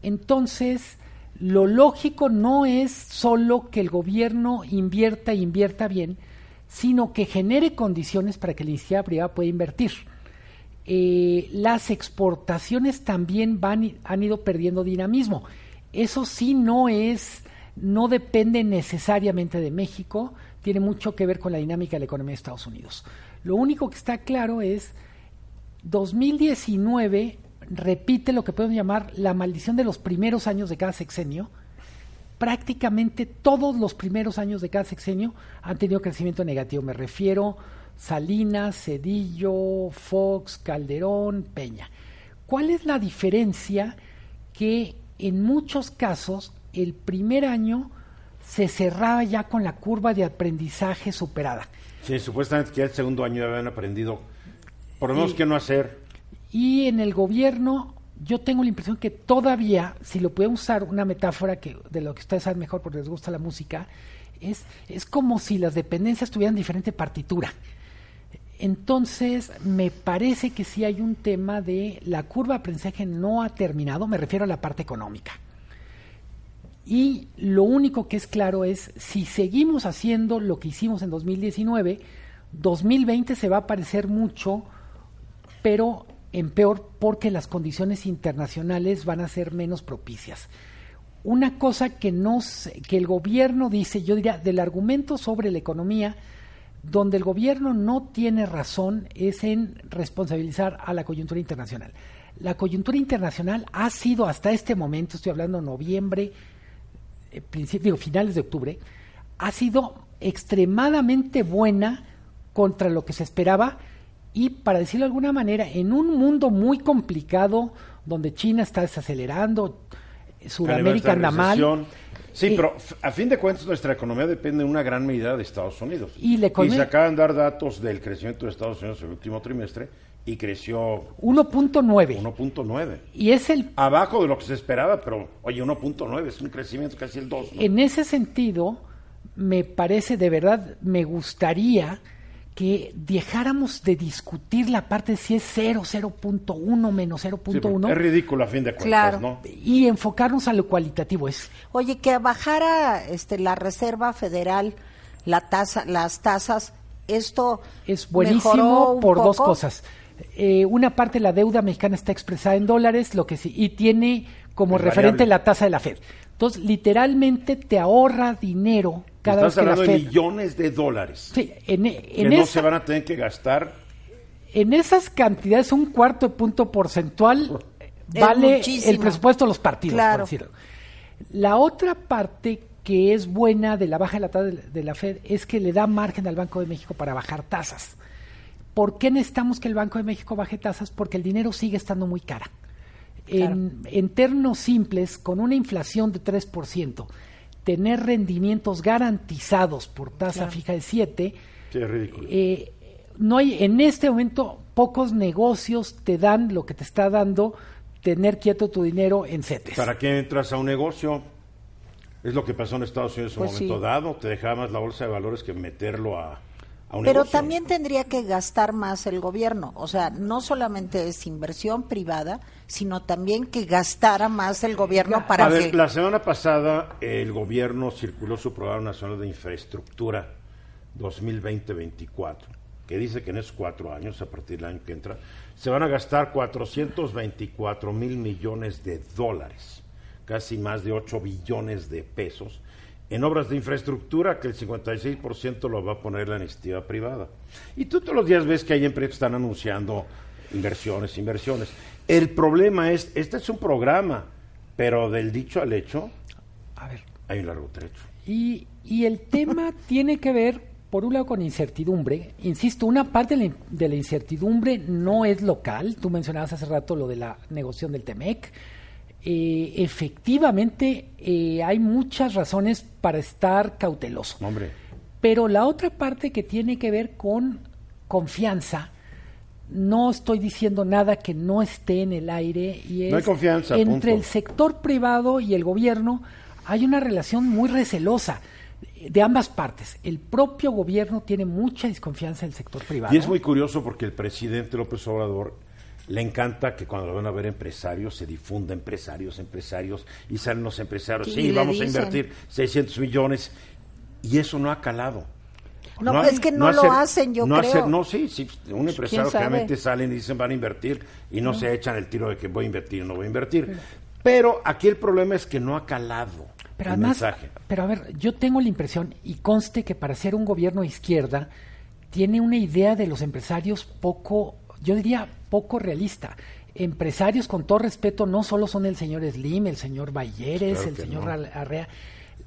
S3: Entonces, lo lógico no es solo que el gobierno invierta e invierta bien, sino que genere condiciones para que la iniciativa privada pueda invertir. Eh, las exportaciones también van, han ido perdiendo dinamismo. Eso sí no es, no depende necesariamente de México, tiene mucho que ver con la dinámica de la economía de Estados Unidos. Lo único que está claro es 2019 repite lo que podemos llamar la maldición de los primeros años de cada sexenio. Prácticamente todos los primeros años de cada sexenio han tenido crecimiento negativo. Me refiero Salinas, Cedillo, Fox, Calderón, Peña. ¿Cuál es la diferencia? Que en muchos casos el primer año se cerraba ya con la curva de aprendizaje superada.
S1: Sí, supuestamente que ya el segundo año habían aprendido por lo menos qué no hacer.
S3: Y en el gobierno yo tengo la impresión que todavía, si lo puedo usar una metáfora que de lo que ustedes saben mejor porque les gusta la música, es, es como si las dependencias tuvieran diferente partitura. Entonces, me parece que sí hay un tema de la curva de aprendizaje no ha terminado, me refiero a la parte económica. Y lo único que es claro es, si seguimos haciendo lo que hicimos en 2019, 2020 se va a parecer mucho, pero en peor porque las condiciones internacionales van a ser menos propicias. Una cosa que, nos, que el gobierno dice, yo diría, del argumento sobre la economía, donde el gobierno no tiene razón es en responsabilizar a la coyuntura internacional. La coyuntura internacional ha sido hasta este momento, estoy hablando noviembre, eh, principio, finales de octubre, ha sido extremadamente buena contra lo que se esperaba y, para decirlo de alguna manera, en un mundo muy complicado donde China está desacelerando, Sudamérica anda mal.
S1: Sí, pero a fin de cuentas nuestra economía depende en una gran medida de Estados Unidos.
S3: Y, se
S1: acaban de dar datos del crecimiento de Estados Unidos en el último trimestre y creció
S3: 1.9.
S1: 1.9.
S3: Y es el
S1: abajo de lo que se esperaba, pero oye, 1.9 es un crecimiento casi el 2.
S3: En ese sentido, me parece de verdad me gustaría que dejáramos de discutir la parte de si es 0, 0.1 menos 0.1.
S1: es ridículo a fin de cuentas, ¿no?
S3: Y enfocarnos a lo cualitativo es.
S2: Oye, que bajara este la Reserva Federal la tasa, las tasas, esto
S3: es buenísimo por dos cosas. Eh, una parte de la deuda mexicana está expresada en dólares, lo que sí, y tiene como referente la tasa de la Fed. Entonces, literalmente te ahorra dinero cada vez que
S1: la
S3: Fed...
S1: de millones de dólares.
S3: Sí, en, en
S1: que no se van a tener que gastar.
S3: En esas cantidades, un cuarto de punto porcentual vale el presupuesto de los partidos, por decirlo. La otra parte que es buena de la baja de la tasa de la Fed es que le da margen al Banco de México para bajar tasas. ¿Por qué necesitamos que el Banco de México baje tasas? Porque el dinero sigue estando muy cara. En, en, términos simples, con una inflación de 3%, tener rendimientos garantizados por tasa fija de 7, eh, no hay, en este momento pocos negocios te dan lo que te está dando tener quieto tu dinero en CETES.
S1: ¿Para qué entras a un negocio? Es lo que pasó en Estados Unidos en un pues momento dado, te dejaba más la bolsa de valores que meterlo a,
S2: pero también tendría que gastar más el gobierno, o sea, no solamente es inversión privada, sino también que gastara más el gobierno para
S1: a
S2: ver,
S1: La semana pasada el gobierno circuló su programa nacional de infraestructura 2020-24, que dice que en esos cuatro años, a partir del año que entra, se van a gastar 424 mil millones de dólares, casi más de 8 billones de pesos en obras de infraestructura que el 56% lo va a poner la iniciativa privada. Y tú todos los días ves que hay empresas que están anunciando inversiones, inversiones. El problema es, este es un programa, pero del dicho al hecho,
S3: a ver,
S1: hay un largo trecho.
S3: Y, y el tema (laughs) tiene que ver, por un lado, con incertidumbre. Insisto, una parte de la, de la incertidumbre no es local. Tú mencionabas hace rato lo de la negociación del TEMEC eh, efectivamente eh, hay muchas razones para estar cauteloso.
S1: Hombre.
S3: Pero la otra parte que tiene que ver con confianza, no estoy diciendo nada que no esté en el aire y es
S1: No hay confianza,
S3: entre
S1: punto.
S3: el sector privado y el gobierno hay una relación muy recelosa de ambas partes. El propio gobierno tiene mucha desconfianza del sector privado.
S1: Y es muy curioso porque el presidente López Obrador le encanta que cuando lo van a ver empresarios se difunda empresarios, empresarios y salen los empresarios.
S2: Sí,
S1: vamos a invertir 600 millones y eso no ha calado.
S2: No,
S1: ha-
S2: es que no lo
S1: hacer-
S2: hacen, yo
S1: no
S2: creo.
S1: hacer- no, sí, sí, un empresario
S2: sabe?
S1: realmente salen y dicen van a invertir y no, se echan el tiro de que voy a invertir o no voy a invertir. Pero aquí el problema es que no ha calado
S3: Pero
S1: el
S3: además,
S1: mensaje.
S3: pero a ver, yo tengo la impresión, y conste que para ser un gobierno de izquierda, tiene una idea de los empresarios poco, yo diría poco realista. Empresarios, con todo respeto, no solo son el señor Slim, el señor Balleres,
S1: Claro
S3: el señor
S1: no.
S3: Ar- Arrea.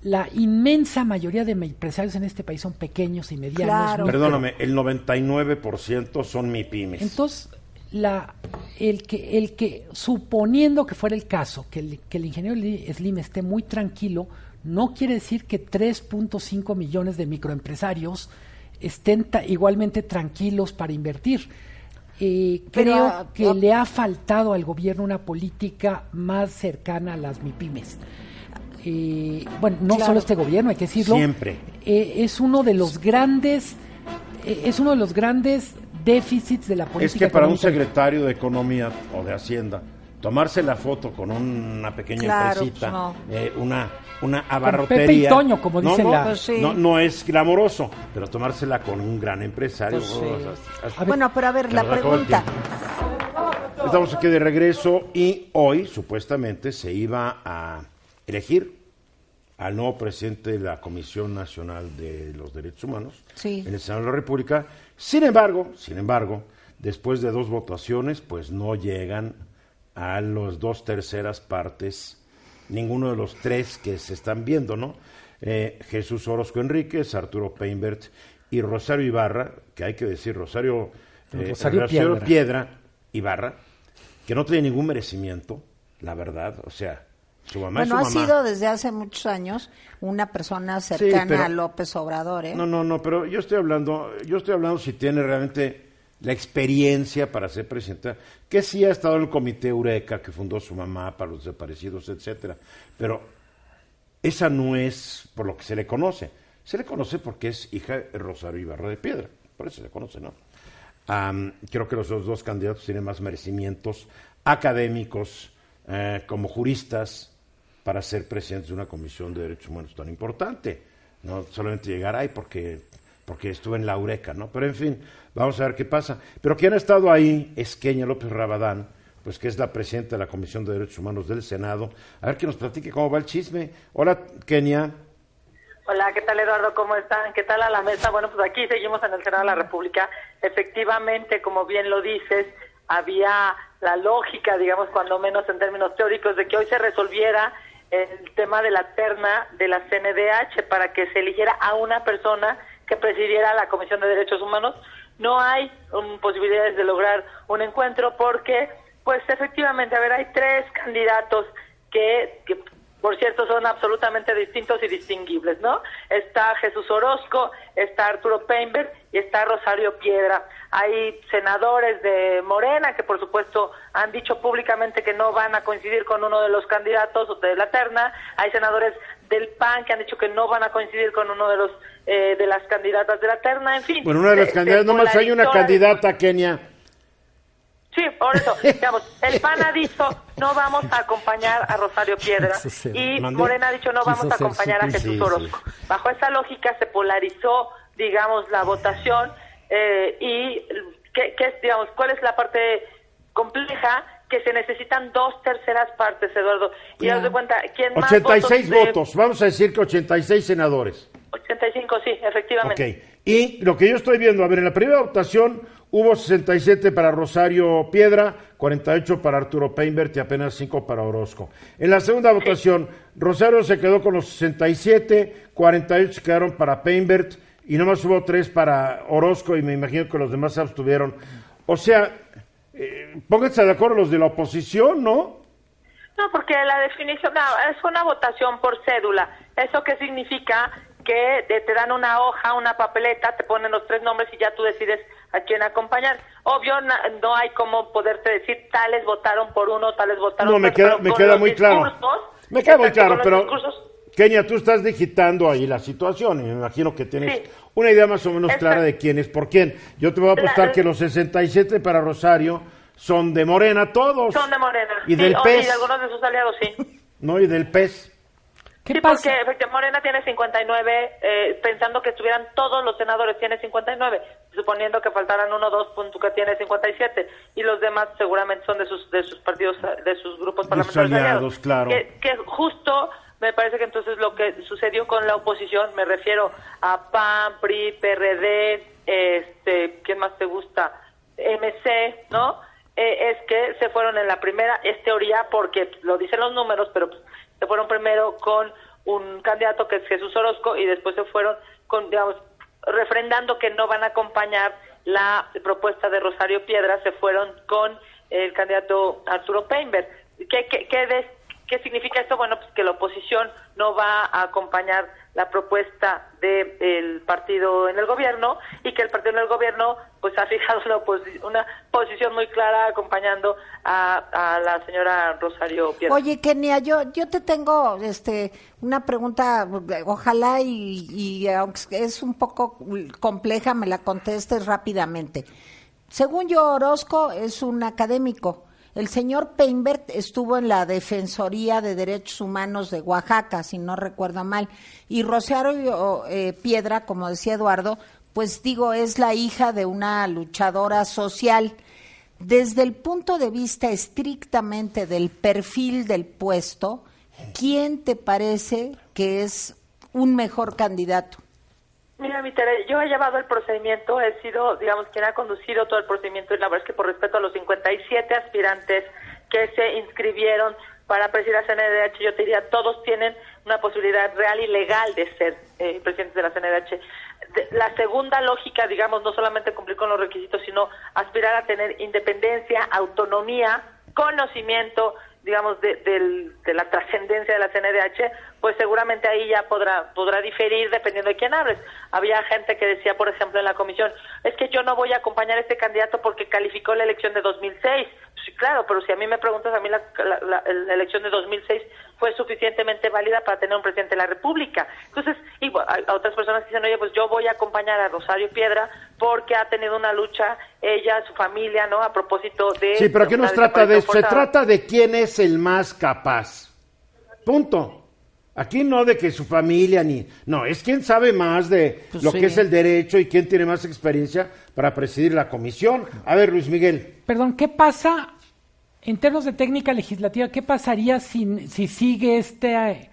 S3: La inmensa mayoría de empresarios en este país son pequeños y medianos.
S2: Claro.
S1: Perdóname, el 99% son MIPIMES.
S3: Entonces, la, el, que, el que, suponiendo que fuera el caso, que el, que el ingeniero Li- Slim esté muy tranquilo, no quiere decir que 3.5 millones de microempresarios estén ta- igualmente tranquilos para invertir. Eh, creo que le ha faltado al gobierno una política más cercana a las MIPIMES. Eh, bueno, no
S2: Claro.
S3: solo este gobierno, hay que decirlo.
S1: Siempre.
S3: Eh, es uno de los grandes, eh, es uno de los grandes déficits de la
S1: Es
S3: política
S1: que para un secretario de Economía o de Hacienda, tomarse la foto con una pequeña
S2: Claro,
S1: empresita,
S2: pues no.
S1: eh, una, una
S3: Pepe
S1: abarrotería.
S3: y Toño, como
S1: no,
S3: dice
S1: no,
S3: la-
S2: Pues sí.
S1: no, no es glamoroso, pero tomársela con un gran empresario.
S2: Pues sí.
S1: o sea,
S3: A ver,
S2: Bueno, pero a ver, la pregunta.
S1: Estamos aquí de regreso y hoy supuestamente se iba a elegir al nuevo presidente de la Comisión Nacional de los Derechos Humanos
S2: Sí.
S1: en el Senado de la República. Sin embargo, sin embargo, después de dos votaciones, pues no llegan a las dos terceras partes, ninguno de los tres que se están viendo, ¿no? Eh, Jesús Orozco Enríquez, Arturo Peinbert y Rosario Ibarra, que hay que decir Rosario, eh,
S3: Rosario Piedra.
S1: Piedra Ibarra, que no tiene ningún merecimiento, la verdad, o sea, su mamá
S2: Bueno, ha
S1: es su mamá.
S2: sido desde hace muchos años una persona cercana
S1: pero-
S2: a López Obrador, ¿eh?
S1: No, no, no, pero yo estoy hablando, yo estoy hablando si tiene realmente la experiencia para ser presidenta, que sí ha estado en el comité Eureka que fundó su mamá para los desaparecidos, etcétera, pero esa no es por lo que se le conoce. Se le conoce porque es hija de Rosario Ibarra de Piedra, por eso se le conoce, ¿no? Creo que los dos, dos candidatos tienen más merecimientos académicos eh, como juristas para ser presidentes de una comisión de derechos humanos tan importante. No solamente llegar ahí porque, porque estuve en la Eureka, ¿no? Pero en fin, vamos a ver qué pasa. Pero quien ha estado ahí es Kenia López Rabadán, pues que es la presidenta de la Comisión de Derechos Humanos del Senado. A ver que nos platique cómo va el chisme. Hola, Kenia.
S5: Hola, ¿qué tal Eduardo? ¿Cómo están? ¿Qué tal a la mesa? Bueno, pues aquí seguimos en el Senado de la República. Efectivamente, como bien lo dices, había la lógica, digamos, cuando menos en términos teóricos, de que hoy se resolviera el tema de la terna de la CNDH para que se eligiera a una persona que presidiera la Comisión de Derechos Humanos. No hay um, posibilidades de lograr un encuentro porque, pues efectivamente, a ver, hay tres candidatos que, por cierto, son absolutamente distintos y distinguibles, ¿no? Está Jesús Orozco, está Arturo Peinberg y está Rosario Piedra. Hay senadores de Morena que, por supuesto, han dicho públicamente que no van a coincidir con uno de los candidatos de la terna. Hay senadores del PAN que han dicho que no van a coincidir con uno de los eh, de las candidatas de la terna. En fin.
S1: Bueno, una de las
S5: se-
S1: candidatas, nomás hay una candidata, Kenia.
S5: Sí, por eso, (laughs) digamos, el PAN ha dicho no vamos a acompañar a Rosario Piedra y. Morena ha dicho no
S3: Quiso
S5: vamos a acompañar a. Jesús
S1: Sí,
S5: Orozco. Bajo esa lógica se polarizó, digamos, la votación eh, y ¿qué, qué es, digamos, cuál es la parte compleja que se necesitan dos terceras partes, Eduardo. Y haz de cuenta, ¿quién más
S1: 86
S5: de-
S1: votos, vamos a decir que 86 senadores.
S5: 85, sí, efectivamente.
S1: Ok. Y lo que yo estoy viendo, a ver, en la primera votación hubo 67 para Rosario Piedra, 48 para Arturo Peinbert y apenas 5 para Orozco. En la segunda votación, Rosario se quedó con los 67, 48 se quedaron para Peinbert y nomás hubo 3 para Orozco y me imagino que los demás se abstuvieron. O sea, eh, pónganse de acuerdo los de la oposición, ¿no?
S5: No, porque la definición no, es una votación por cédula. ¿Eso qué significa? Que te dan una hoja, una papeleta, te ponen los tres nombres y ya tú decides a quién acompañar. Obvio, no hay como poderte decir tales votaron por uno, tales votaron
S1: por otro. No, me queda, me queda muy claro. Me queda muy claro, pero Kenia, tú estás digitando ahí la situación y me imagino que tienes una idea más o menos clara de quién es por quién. Yo te voy a apostar que los 67 para Rosario son de Morena todos.
S5: Son de Morena.
S1: Y del PES.
S5: Y de algunos de sus aliados, sí.
S1: No, y del PES.
S5: ¿Qué sí, pasa? porque Morena tiene 59, eh, pensando que estuvieran todos los senadores, tiene 59, suponiendo que faltaran uno o dos, puntos que tiene 57, y los demás seguramente son de sus de sus partidos, de sus grupos parlamentarios.
S1: aliados, claro.
S5: que justo me parece que entonces lo que sucedió con la oposición, me refiero a PAN, PRI, PRD, este, ¿quién más te gusta? MC, ¿no? Eh, es que se fueron en la primera, es teoría porque lo dicen los números, pero pues, se fueron primero con un candidato que es Jesús Orozco y después se fueron con, digamos, refrendando que no van a acompañar la propuesta de Rosario Piedra, se fueron con el candidato Arturo Peinberg. ¿Qué, qué, qué, ¿Qué significa esto? Bueno, pues que la oposición no va a acompañar la propuesta del partido en el gobierno y que el partido en el gobierno pues ha fijado una, posición muy clara acompañando a, la señora Rosario Piedra.
S2: Oye, Kenia, yo, yo te tengo este una pregunta, ojalá y, y aunque es un poco compleja, me la contestes rápidamente. Según yo, Orozco es un académico el señor Peinbert estuvo en la Defensoría de Derechos Humanos de Oaxaca, si no recuerdo mal, y Rosario eh, Piedra, como decía Eduardo, pues digo, es la hija de una luchadora social. Desde el punto de vista estrictamente del perfil del puesto, ¿quién te parece que es un mejor candidato?
S5: Mira, mi yo he llevado el procedimiento, he sido, digamos, quien ha conducido todo el procedimiento y la verdad es que por respeto a los 57 aspirantes que se inscribieron para presidir la CNDH, yo te diría, todos tienen una posibilidad real y legal de ser eh, presidentes de la CNDH. la segunda lógica, digamos, no solamente cumplir con los requisitos, sino aspirar a tener independencia, autonomía, conocimiento, digamos, de, de la trascendencia de la CNDH, pues seguramente ahí ya podrá, podrá diferir dependiendo de quién hables. Había gente que decía, por ejemplo, en la comisión, es que yo no voy a acompañar a este candidato porque calificó la elección de 2006. Sí, claro, pero si a mí me preguntas, a mí la, la, la, elección de 2006 fue suficientemente válida para tener un presidente de la República. Entonces, y, a, otras personas dicen, oye, pues yo voy a acompañar a Rosario Piedra porque ha tenido una lucha, ella, su familia, ¿no? A propósito de...
S1: Sí, pero aquí nos trata de eso? Se trata de quién es el más capaz. Punto. Aquí no de que su familia ni... No, es quien sabe más de pues lo que es el derecho y quién tiene más experiencia para presidir la comisión. A ver, Luis Miguel.
S3: Perdón, ¿qué pasa en términos de técnica legislativa? ¿Qué pasaría si, si sigue este,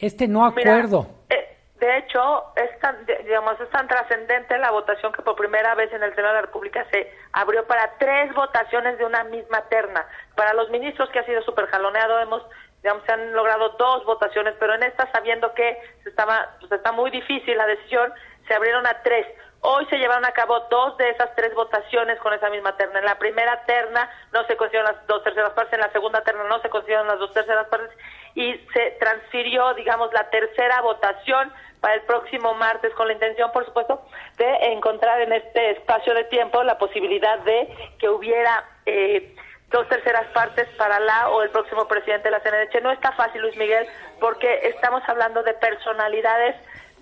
S3: este no acuerdo?
S5: Eh, de hecho, es tan, digamos, es tan trascendente la votación que por primera vez en el Senado de la República se abrió para tres votaciones de una misma terna. Para los ministros que ha sido súper jaloneado, hemos digamos, se han logrado dos votaciones, pero en esta, sabiendo que se estaba, pues está muy difícil la decisión, se abrieron a tres. Hoy se llevaron a cabo dos de esas tres votaciones con esa misma terna. En la primera terna no se consiguieron las dos terceras partes, en la segunda terna no se consiguieron las dos terceras partes y se transfirió, digamos, la tercera votación para el próximo martes con la intención, por supuesto, de encontrar en este espacio de tiempo la posibilidad de que hubiera eh, dos terceras partes para la o el próximo presidente de la CNDH. No está fácil, Luis Miguel, porque estamos hablando de personalidades,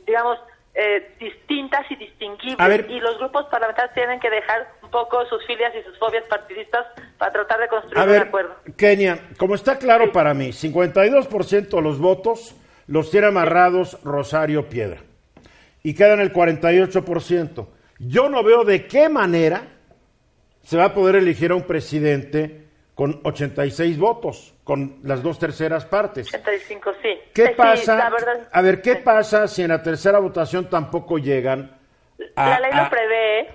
S5: digamos, eh, distintas y distinguibles. Y los grupos parlamentarios tienen que dejar un poco sus filias y sus fobias partidistas para tratar de construir un acuerdo.
S1: Kenia, como está claro para mí, 52% de los votos los tiene amarrados Rosario Piedra. Y quedan el 48%. Yo no veo de qué manera se va a poder elegir a un presidente con 86 votos, con las dos terceras partes.
S5: 85, sí.
S1: ¿Qué pasa? a ver, ¿qué pasa si en la tercera votación tampoco llegan
S5: a, La ley lo prevé,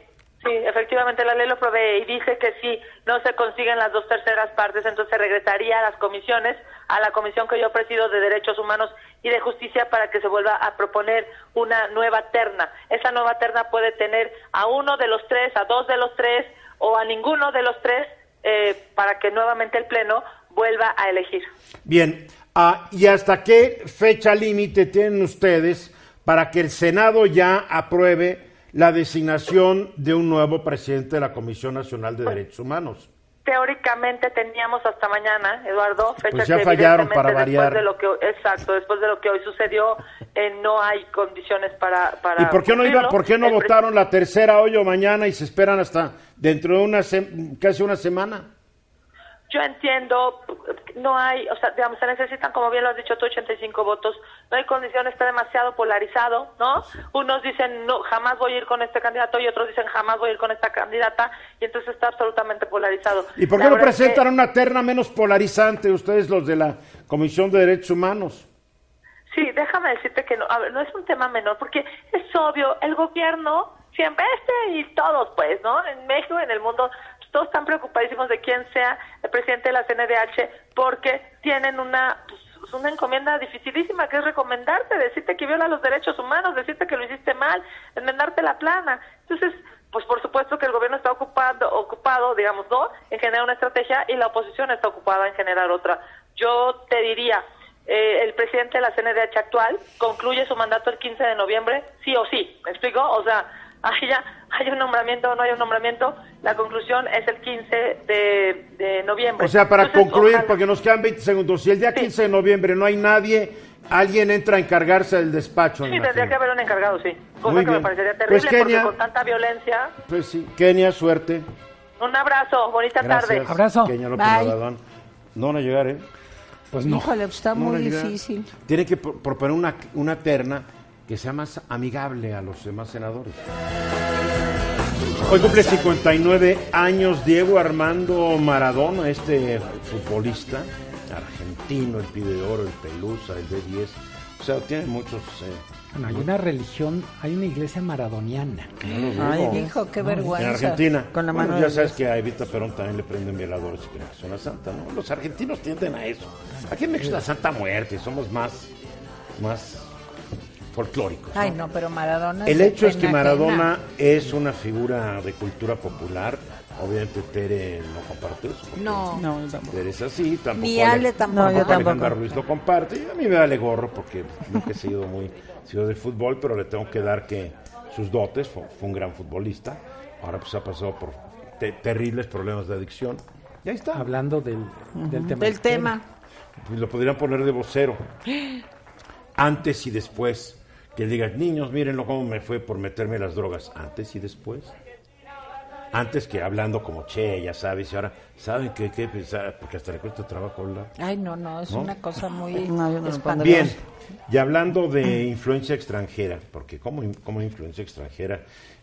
S5: sí, efectivamente la ley lo prevé y dice que si no se consiguen las dos terceras partes, entonces regresaría a las comisiones, a la comisión que yo presido de Derechos Humanos y de Justicia para que se vuelva a proponer una nueva terna. Esa nueva terna puede tener a uno de los tres, a dos de los tres o a ninguno de los tres eh, para que nuevamente el Pleno vuelva a elegir.
S1: Bien, ah, ¿y hasta qué fecha límite tienen ustedes para que el Senado ya apruebe la designación de un nuevo presidente de la Comisión Nacional de Derechos Humanos?
S5: Teóricamente teníamos hasta mañana, Eduardo, fecha
S1: Pues ya
S5: que
S1: fallaron para variar.
S5: de lo que exacto, después de lo que hoy sucedió, eh, no hay condiciones para para
S1: ¿Y por qué no iba,
S5: cumplirlo.
S1: por qué no
S5: El
S1: votaron la tercera hoy o mañana y se esperan hasta dentro de una casi una semana?
S5: Yo entiendo, no hay, o sea, digamos, se necesitan, como bien lo has dicho tú, 85 votos, no hay condición, está demasiado polarizado, ¿no? Unos dicen, no, jamás voy a ir con este candidato y otros dicen, jamás voy a ir con esta candidata, y entonces está absolutamente polarizado.
S1: ¿Y por qué
S5: La
S1: no
S5: que-
S1: presentan una terna menos polarizante ustedes los de la Comisión de Derechos Humanos?
S5: Sí, déjame decirte que no, a ver, no es un tema menor, porque es obvio, el gobierno siempre este y todos, pues, ¿no? En México, en el mundo, todos están preocupadísimos de quién sea el presidente de la CNDH, porque tienen una, pues, una encomienda dificilísima que es recomendarte, decirte que viola los derechos humanos, decirte que lo hiciste mal, enmendarte la plana. Entonces, pues por supuesto que el gobierno está ocupado, ocupado, digamos, ¿no? En generar una estrategia y la oposición está ocupada en generar otra. Yo te diría, eh, el presidente de la CNDH actual concluye su mandato el 15 de noviembre, sí o sí, ¿me explico? O sea, (laughs) haya, hay un nombramiento o no hay un nombramiento, la conclusión es el 15 de, de noviembre.
S1: O sea, para
S5: Entonces,
S1: concluir,
S5: ojalá-
S1: porque nos quedan 20 segundos, si el día
S5: Sí.
S1: 15 de noviembre no hay nadie, alguien entra a encargarse del despacho.
S5: Sí, tendría que haber un encargado, sí. Cosa
S1: Muy
S5: que
S1: bien.
S5: me parecería
S1: Pues,
S5: terrible
S1: Kenia-
S5: porque con tanta violencia.
S1: Pues sí, Kenia, suerte.
S5: Un abrazo, bonita
S1: Gracias.
S5: tarde.
S3: Abrazo.
S1: Kenia López
S2: Bye.
S1: No van a llegar, ¿eh?
S3: Pues no.
S2: Híjole, pues está
S1: No
S2: muy difícil.
S1: Tiene que pro- proponer una, una terna que sea más amigable a los demás senadores. Hoy cumple 59 años Diego Armando Maradona, este futbolista argentino, el pibe de oro, el pelusa, el B10. O sea, tiene muchos... eh,
S3: Bueno, hay una religión, hay una iglesia maradoniana.
S1: no
S2: Ay,
S1: digo.
S2: hijo, qué
S1: En
S2: vergüenza.
S1: Argentina.
S2: Con la
S1: Bueno,
S2: mano
S1: ya
S2: de
S1: sabes que a Evita Perón también le prenden violadores y creen que es una santa, ¿no? Los argentinos tienden a eso. Aquí en México es la Santa Muerte, somos más, más folclóricos.
S2: Ay, no, pero Maradona.
S1: El hecho es que Maradona
S2: ajena.
S1: es una figura de cultura popular. Obviamente Tere no comparte eso.
S2: No.
S6: No, yo tampoco.
S1: Tere es así, tampoco.
S2: Ni Ale tampoco.
S6: No, yo
S1: tampoco
S6: tampoco.
S1: Alejandra Ruiz lo comparte. Y a mí me vale gorro porque nunca he sido muy sido del fútbol, pero le tengo que dar que sus dotes, fue, fue un gran futbolista. Ahora pues ha pasado por te- terribles problemas de adicción. Y ahí está.
S3: Hablando del, del tema.
S2: Del tema.
S1: Pues lo podrían poner de vocero. (gasps) Antes y después. Que diga, niños, mírenlo cómo me fue por meterme las drogas. Antes y después. Antes que hablando como che, ya sabes, y ahora, ¿saben qué? qué pensar? Porque hasta le cuesta trabajo hablar.
S2: Ay, no, no, es
S1: ¿No?
S2: una cosa muy (laughs)
S6: No, yo no lo
S2: espantosa.
S1: Bien, y hablando de influencia extranjera, porque como, como influencia extranjera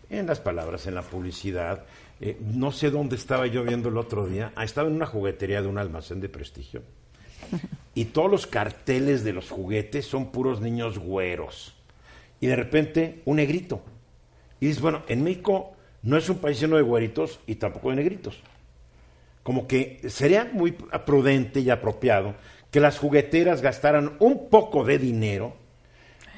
S1: en las palabras, en la publicidad, eh, no sé dónde estaba yo viendo el otro día, ah, estaba en una juguetería de un almacén de prestigio, y todos los carteles de los juguetes son puros niños güeros, y de repente un negrito, y dices, bueno, en México no es un país lleno de güeritos y tampoco de negritos como que sería muy prudente y apropiado que las jugueteras gastaran un poco de dinero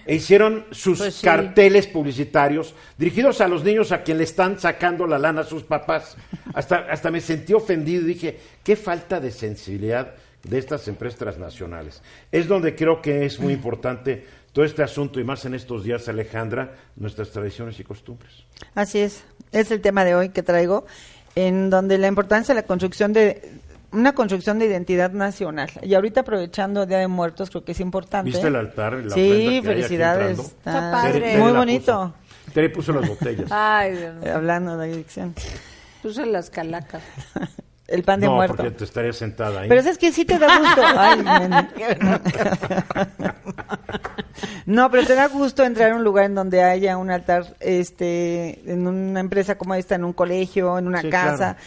S1: e hicieron sus
S2: Pues sí.
S1: carteles publicitarios dirigidos a los niños a quien le están sacando la lana a sus papás. Hasta, hasta me sentí ofendido y dije, qué falta de sensibilidad de estas empresas transnacionales. Es donde creo que es muy importante todo este asunto y más en estos días, Alejandra, nuestras tradiciones y costumbres.
S6: Así es, es el tema de hoy que traigo, en donde la importancia de la construcción de una construcción de identidad nacional. Y ahorita aprovechando Día de Muertos, creo que es importante.
S1: ¿Viste el altar? La
S6: sí, felicidades.
S2: Está padre.
S1: Tere- Tere
S6: Muy bonito.
S1: puso. Tere puso las botellas.
S2: Ay, Dios mío.
S6: Hablando de adicción.
S2: puse las calacas. (laughs)
S6: El pan de
S1: no,
S6: muerto.
S1: porque te estaría sentada ahí.
S6: Pero es que sí te da gusto. (laughs) Ay, men. (laughs) no, pero te da gusto entrar a un lugar en donde haya un altar, este, en una empresa como esta, en un colegio, en una
S1: Sí,
S6: casa,
S1: claro.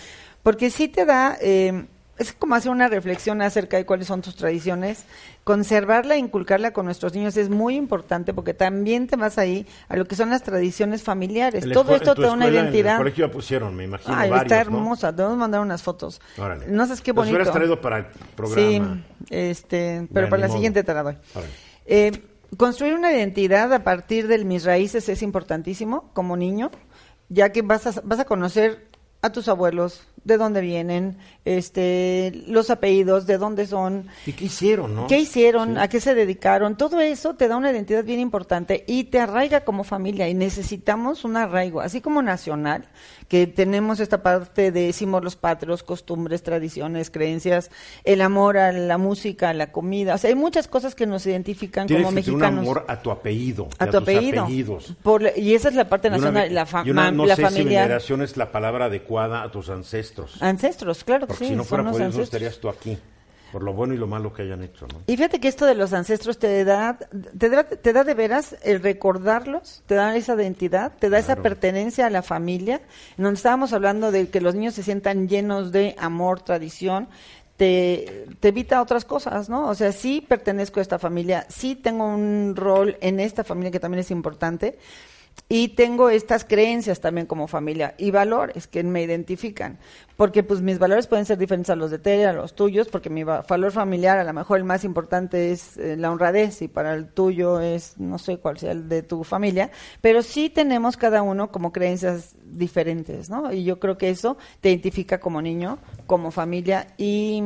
S6: porque sí te da, eh, es como hacer una reflexión acerca de cuáles son tus tradiciones. Conservarla e inculcarla con nuestros niños es muy importante porque también te vas ahí a lo que son las tradiciones familiares.
S1: En la
S6: Todo esto te da una
S1: En
S6: identidad.
S1: el colegio pusieron, me imagino,
S6: Ay,
S1: varios,
S6: está hermosa. Te vamos a mandar unas fotos.
S1: Órale.
S6: No sé qué
S1: Los
S6: bonito.
S1: hubieras traído para el programa.
S6: Sí, este, pero para la siguiente te la doy. Eh, construir una identidad a partir de mis raíces es importantísimo como niño, ya que vas a, vas a conocer a tus abuelos, de dónde vienen, este, los apellidos, de dónde son,
S1: ¿Y qué hicieron, no?
S6: qué hicieron,
S1: Sí.
S6: a qué se dedicaron, todo eso te da una identidad bien importante y te arraiga como familia y necesitamos un arraigo, así como nacional, que tenemos esta parte de símbolos patrios, costumbres, tradiciones, creencias, el amor a la música, a la comida, o sea, hay muchas cosas que nos identifican
S1: Tienes
S6: como
S1: que tener un
S6: mexicanos.
S1: amor a tu apellido, y
S6: a tu apellido.
S1: apellidos.
S6: Por la- y esa es la parte
S1: una
S6: nacional, la, fa-
S1: una- no
S6: la
S1: sé si
S6: familia.
S1: veneración es la palabra adecuada a tus ancestros.
S6: Ancestros, claro que
S1: Porque
S6: sí,
S1: si no fuera por ellos, no
S6: ancestros.
S1: estarías tú aquí. Por lo bueno y lo malo que hayan hecho, ¿no?
S6: Y fíjate que esto de los ancestros te da, te da, te da de veras el recordarlos, te da esa identidad, te da esa pertenencia a la familia, en donde estábamos hablando de que los niños se sientan llenos de amor, tradición, te, te evita otras cosas, ¿no? O sea, sí pertenezco a esta familia, sí tengo un rol en esta familia que también es importante, y tengo estas creencias también como familia y valores que me identifican, porque pues mis valores pueden ser diferentes a los de Tere, a los tuyos, porque mi va- valor familiar a lo mejor el más importante es eh, la honradez y para el tuyo es no sé cuál sea el de tu familia, pero sí tenemos cada uno como creencias diferentes, ¿no? Y yo creo que eso te identifica como niño, como familia y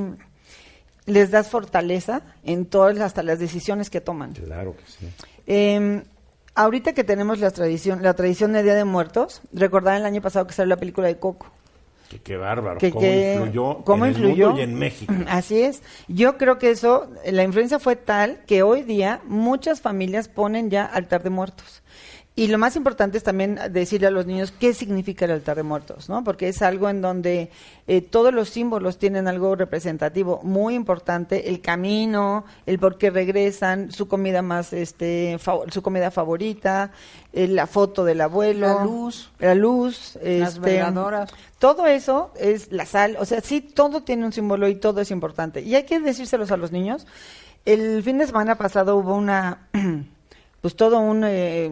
S6: les das fortaleza en todas hasta las decisiones que toman.
S1: Claro que sí.
S6: Eh, ahorita que tenemos la tradición, la tradición de Día de Muertos, recordar el año pasado que salió la película de Coco.
S1: Que, qué bárbaro.
S6: Que,
S1: ¿Cómo
S6: que-
S1: influyó
S6: cómo
S1: en el
S6: influyó?
S1: mundo y en México? (clears throat)
S6: Así es. Yo creo que eso, la influencia fue tal que hoy día muchas familias ponen ya altar de muertos. Y lo más importante es también decirle a los niños qué significa el altar de muertos, ¿no? Porque es algo en donde eh, todos los símbolos tienen algo representativo muy importante, el camino, el por qué regresan, su comida más, este, su comida favorita, eh, la foto del abuelo,
S2: La luz.
S6: la luz,
S2: Las
S6: este,
S2: veladoras.
S6: todo eso es la sal, o sea, sí, todo tiene un símbolo y todo es importante. Y hay que decírselos a los niños. El fin de semana pasado hubo una, (clears throat) pues todo un, eh,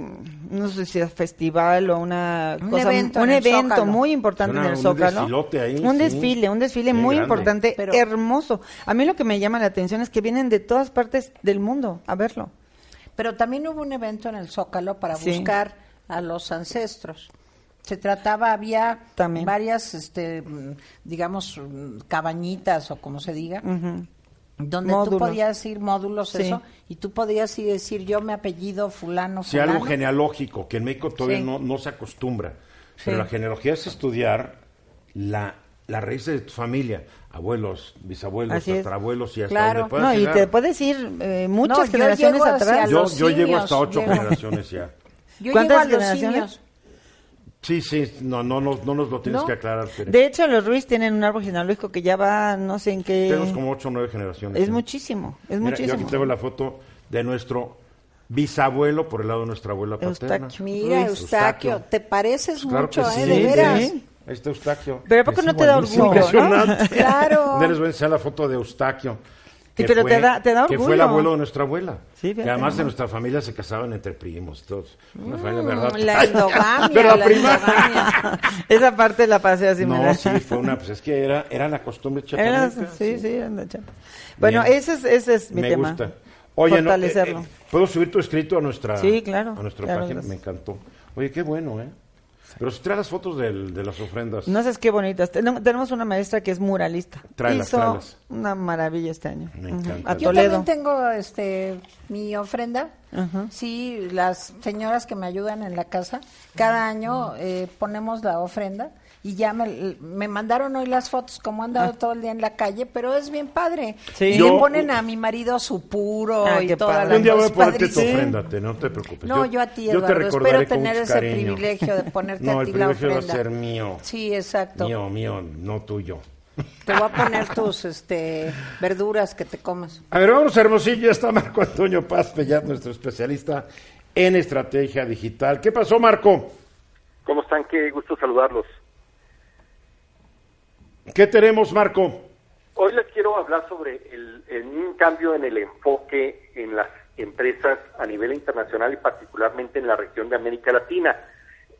S6: no sé si es festival o una
S2: Un
S6: cosa,
S2: evento
S6: un evento
S2: Zócalo.
S6: muy importante
S1: Una-
S6: en el
S1: un
S6: Zócalo.
S1: desfilote ahí,
S6: un
S1: sí.
S6: desfile, un desfile muy
S1: grande.
S6: importante,
S2: Pero-
S6: hermoso. A mí lo que me llama la atención es que vienen de todas partes del mundo a verlo.
S2: Pero también hubo un evento en el Zócalo para
S6: Sí.
S2: buscar a los ancestros. Se trataba, había
S6: También.
S2: varias, este, digamos, cabañitas o como se diga,
S6: Ujú.
S2: Donde tú
S6: Módulos.
S2: podías ir, módulos,
S6: Sí.
S2: eso, y tú podías ir decir, yo me apellido fulano,
S1: Sí,
S2: fulano.
S1: algo genealógico, que en México todavía
S2: Sí.
S1: no, no se acostumbra. Pero la genealogía es estudiar la, la raíz de tu familia, abuelos, bisabuelos,
S6: Así es.
S1: tatarabuelos y hasta
S2: Claro.
S1: donde puedas
S6: No, y
S1: llegar.
S6: te puedes ir eh, muchas
S2: No, yo
S6: generaciones
S2: hacia
S6: atrás.
S1: Yo, yo llego hasta ocho
S2: llego.
S1: generaciones ya.
S2: Yo
S6: ¿Cuántas
S2: llego a los
S6: generaciones?
S2: simios.
S1: Sí, sí, no, no, no, no nos lo tienes
S2: ¿No?
S1: que aclarar. Tere.
S6: De hecho, los Ruiz tienen un árbol genealógico que ya va, no sé en qué.
S1: Tenemos como ocho o nueve generaciones.
S6: Es
S1: ¿eh?
S6: muchísimo, es
S1: Mira, yo
S6: muchísimo.
S1: aquí tengo la foto de nuestro bisabuelo por el lado de nuestra abuela paterna.
S6: Eustaquio.
S2: Mira,
S1: Ruiz.
S2: Eustaquio, te pareces
S1: Claro
S2: mucho,
S1: que
S2: ¿eh?
S1: sí,
S2: De veras.
S6: sí.
S1: Está Eustaquio.
S6: Pero ¿a poco no te da orgullo, no?
S1: Impresionante.
S2: Claro. (laughs)
S1: Un día les voy a enseñar la foto de Eustaquio.
S6: Sí, pero te da- te da
S1: Que fue el
S6: orgullo.
S1: abuelo de nuestra abuela.
S6: Sí,
S1: que además de nuestra familia se casaban entre primos. Todos. Una familia, ¿verdad?
S2: Mm, La (laughs) endogamia,
S1: Pero
S2: la
S1: prima.
S2: endogamia. (laughs)
S6: Esa parte la pasé así. me
S1: No,
S6: da.
S1: sí, fue una, pues es que era, era la costumbre
S6: Era-
S1: chapaneca.
S6: sí, sí, de chapa. Bueno, ese es, ese es mi
S1: Me
S6: tema.
S1: gusta. Oye, no,
S6: fortalecerlo.
S1: eh, eh, ¿puedo subir tu escrito a nuestra,
S6: Sí, claro,
S1: a nuestra
S6: claro,
S1: página?
S6: gracias.
S1: Me encantó. Oye, qué bueno, ¿eh? Pero si trae las fotos del- de las ofrendas.
S6: no sabes qué bonitas. Ten- Tenemos una maestra que es muralista.
S1: Tráelas,
S6: Hizo
S1: tráelas.
S6: una maravilla este año.
S1: Me
S6: Ujú.
S1: encanta.
S6: A
S2: Yo
S6: Toledo.
S2: también tengo este mi ofrenda.
S6: Ajá.
S2: Sí, las señoras que me ayudan en la casa, cada año eh, ponemos la ofrenda y ya me, me mandaron hoy las fotos como han andado todo el día en la calle, pero es bien padre.
S6: Ah. Sí.
S2: Y
S1: Yo-
S2: le ponen a mi marido su puro
S6: Ah,
S2: y toda
S6: padre.
S2: la
S1: Un día voy a ponerte tu ofrenda, no te preocupes.
S2: No, yo a ti,
S1: yo te
S2: Eduardo, espero tener ese
S1: cariño.
S2: privilegio de (laughs) ponerte
S1: no,
S2: a
S1: el
S2: ti la
S1: privilegio va a
S2: ofrenda.
S1: ser mío.
S2: Sí, exacto.
S1: Mío, mío, no tuyo. (laughs)
S2: Te voy a poner tus este, verduras que te comes.
S1: A ver, vamos a Hermosillo. Ya está Marco Antonio Paz Pellat, nuestro especialista en estrategia digital. ¿Qué pasó, Marco?
S7: ¿Cómo están? Qué gusto saludarlos.
S1: ¿Qué tenemos, Marco?
S7: Hoy les quiero hablar sobre el, el- un cambio en el enfoque en las empresas a nivel internacional y particularmente en la región de América Latina.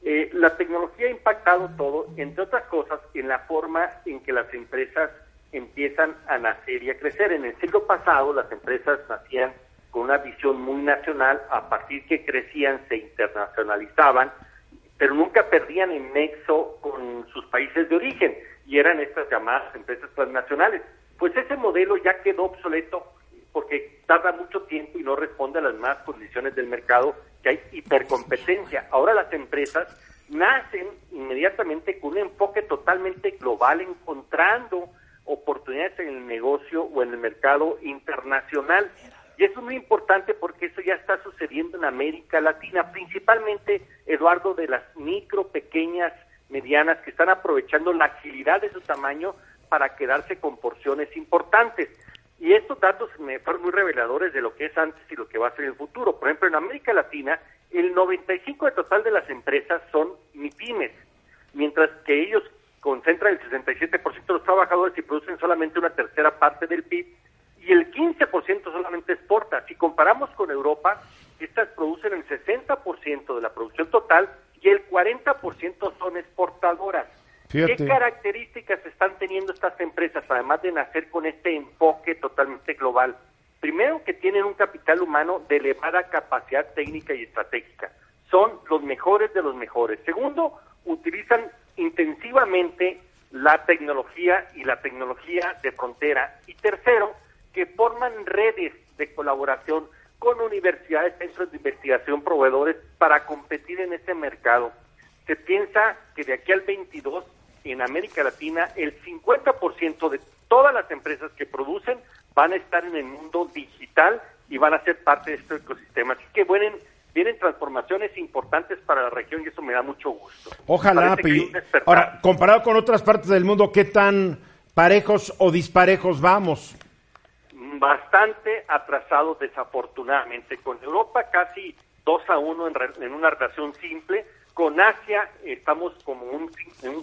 S7: Eh, la tecnología ha impactado todo, entre otras cosas, en la forma en que las empresas empiezan a nacer y a crecer. En el siglo pasado las empresas nacían con una visión muy nacional, a partir que crecían se internacionalizaban, pero nunca perdían el nexo con sus países de origen y eran estas llamadas empresas transnacionales. Pues ese modelo ya quedó obsoleto porque tarda mucho tiempo y no responde a las más condiciones del mercado, que hay hipercompetencia. Ahora las empresas nacen inmediatamente con un enfoque totalmente global, encontrando oportunidades en el negocio o en el mercado internacional. Y eso es muy importante porque eso ya está sucediendo en América Latina, principalmente, Eduardo, de las micro, pequeñas, medianas, que están aprovechando la agilidad de su tamaño para quedarse con porciones importantes. Y estos datos me fueron muy reveladores de lo que es antes y lo que va a ser en el futuro. Por ejemplo, en América Latina, el 95 de total de las empresas son MIPIMES, mientras que ellos concentran el 67% de los trabajadores y producen solamente una tercera parte del PIB, y el 15% solamente exporta. Si comparamos con Europa, estas producen el 60% de la producción total y el 40% son exportadoras. ¿Qué características están teniendo estas empresas, además de nacer con este enfoque totalmente global? Primero, que tienen un capital humano de elevada capacidad técnica y estratégica. Son los mejores de los mejores. Segundo, utilizan intensivamente la tecnología y la tecnología de frontera. Y tercero, que forman redes de colaboración con universidades, centros de investigación, proveedores para competir en ese mercado. Se piensa que de aquí al 22 en América Latina el 50% de todas las empresas que producen van a estar en el mundo digital y van a ser parte de este ecosistema. Así que vienen, vienen transformaciones importantes para la región y eso me da mucho gusto.
S1: Ojalá, ahora, comparado con otras partes del mundo, ¿qué tan parejos o disparejos vamos?
S7: Bastante atrasados, desafortunadamente. Con Europa casi 2 a 1 en, en una relación simple, con Asia estamos como un,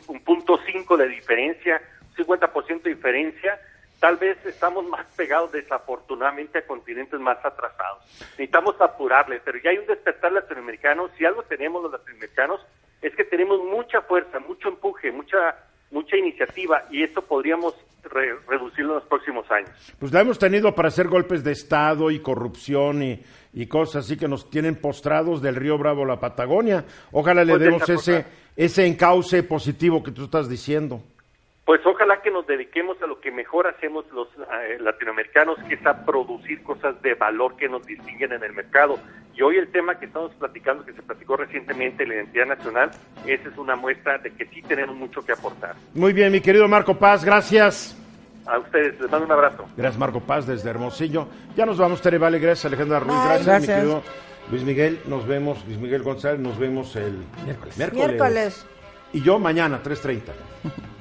S7: un, punto 5 de diferencia, 50% de diferencia. Tal vez estamos más pegados desafortunadamente a continentes más atrasados. Necesitamos apurarle, pero ya hay un despertar latinoamericano. Si algo tenemos los latinoamericanos es que tenemos mucha fuerza, mucho empuje, mucha mucha iniciativa y esto podríamos reducirlo en los próximos años.
S1: Pues la hemos tenido para hacer golpes de Estado y corrupción y, y cosas así que nos tienen postrados del río Bravo a la Patagonia. Ojalá le pues demos ese, ese encauce positivo que tú estás diciendo.
S7: Pues ojalá que nos dediquemos a lo que mejor hacemos los eh, latinoamericanos, que es a producir cosas de valor que nos distinguen en el mercado. Y hoy el tema que estamos platicando, que se platicó recientemente, la identidad nacional, esa es una muestra de que sí tenemos mucho que aportar.
S1: Muy bien, mi querido Marco Paz, gracias.
S7: A ustedes, les mando un abrazo.
S1: Gracias, Marco Paz, desde Hermosillo. Ya nos vamos, Tere Vale, gracias, Alejandra Ruiz, gracias, mi querido Luis Miguel, nos vemos, Luis Miguel González, nos vemos el
S2: miércoles. miércoles.
S1: Y yo mañana, 3.30. (laughs)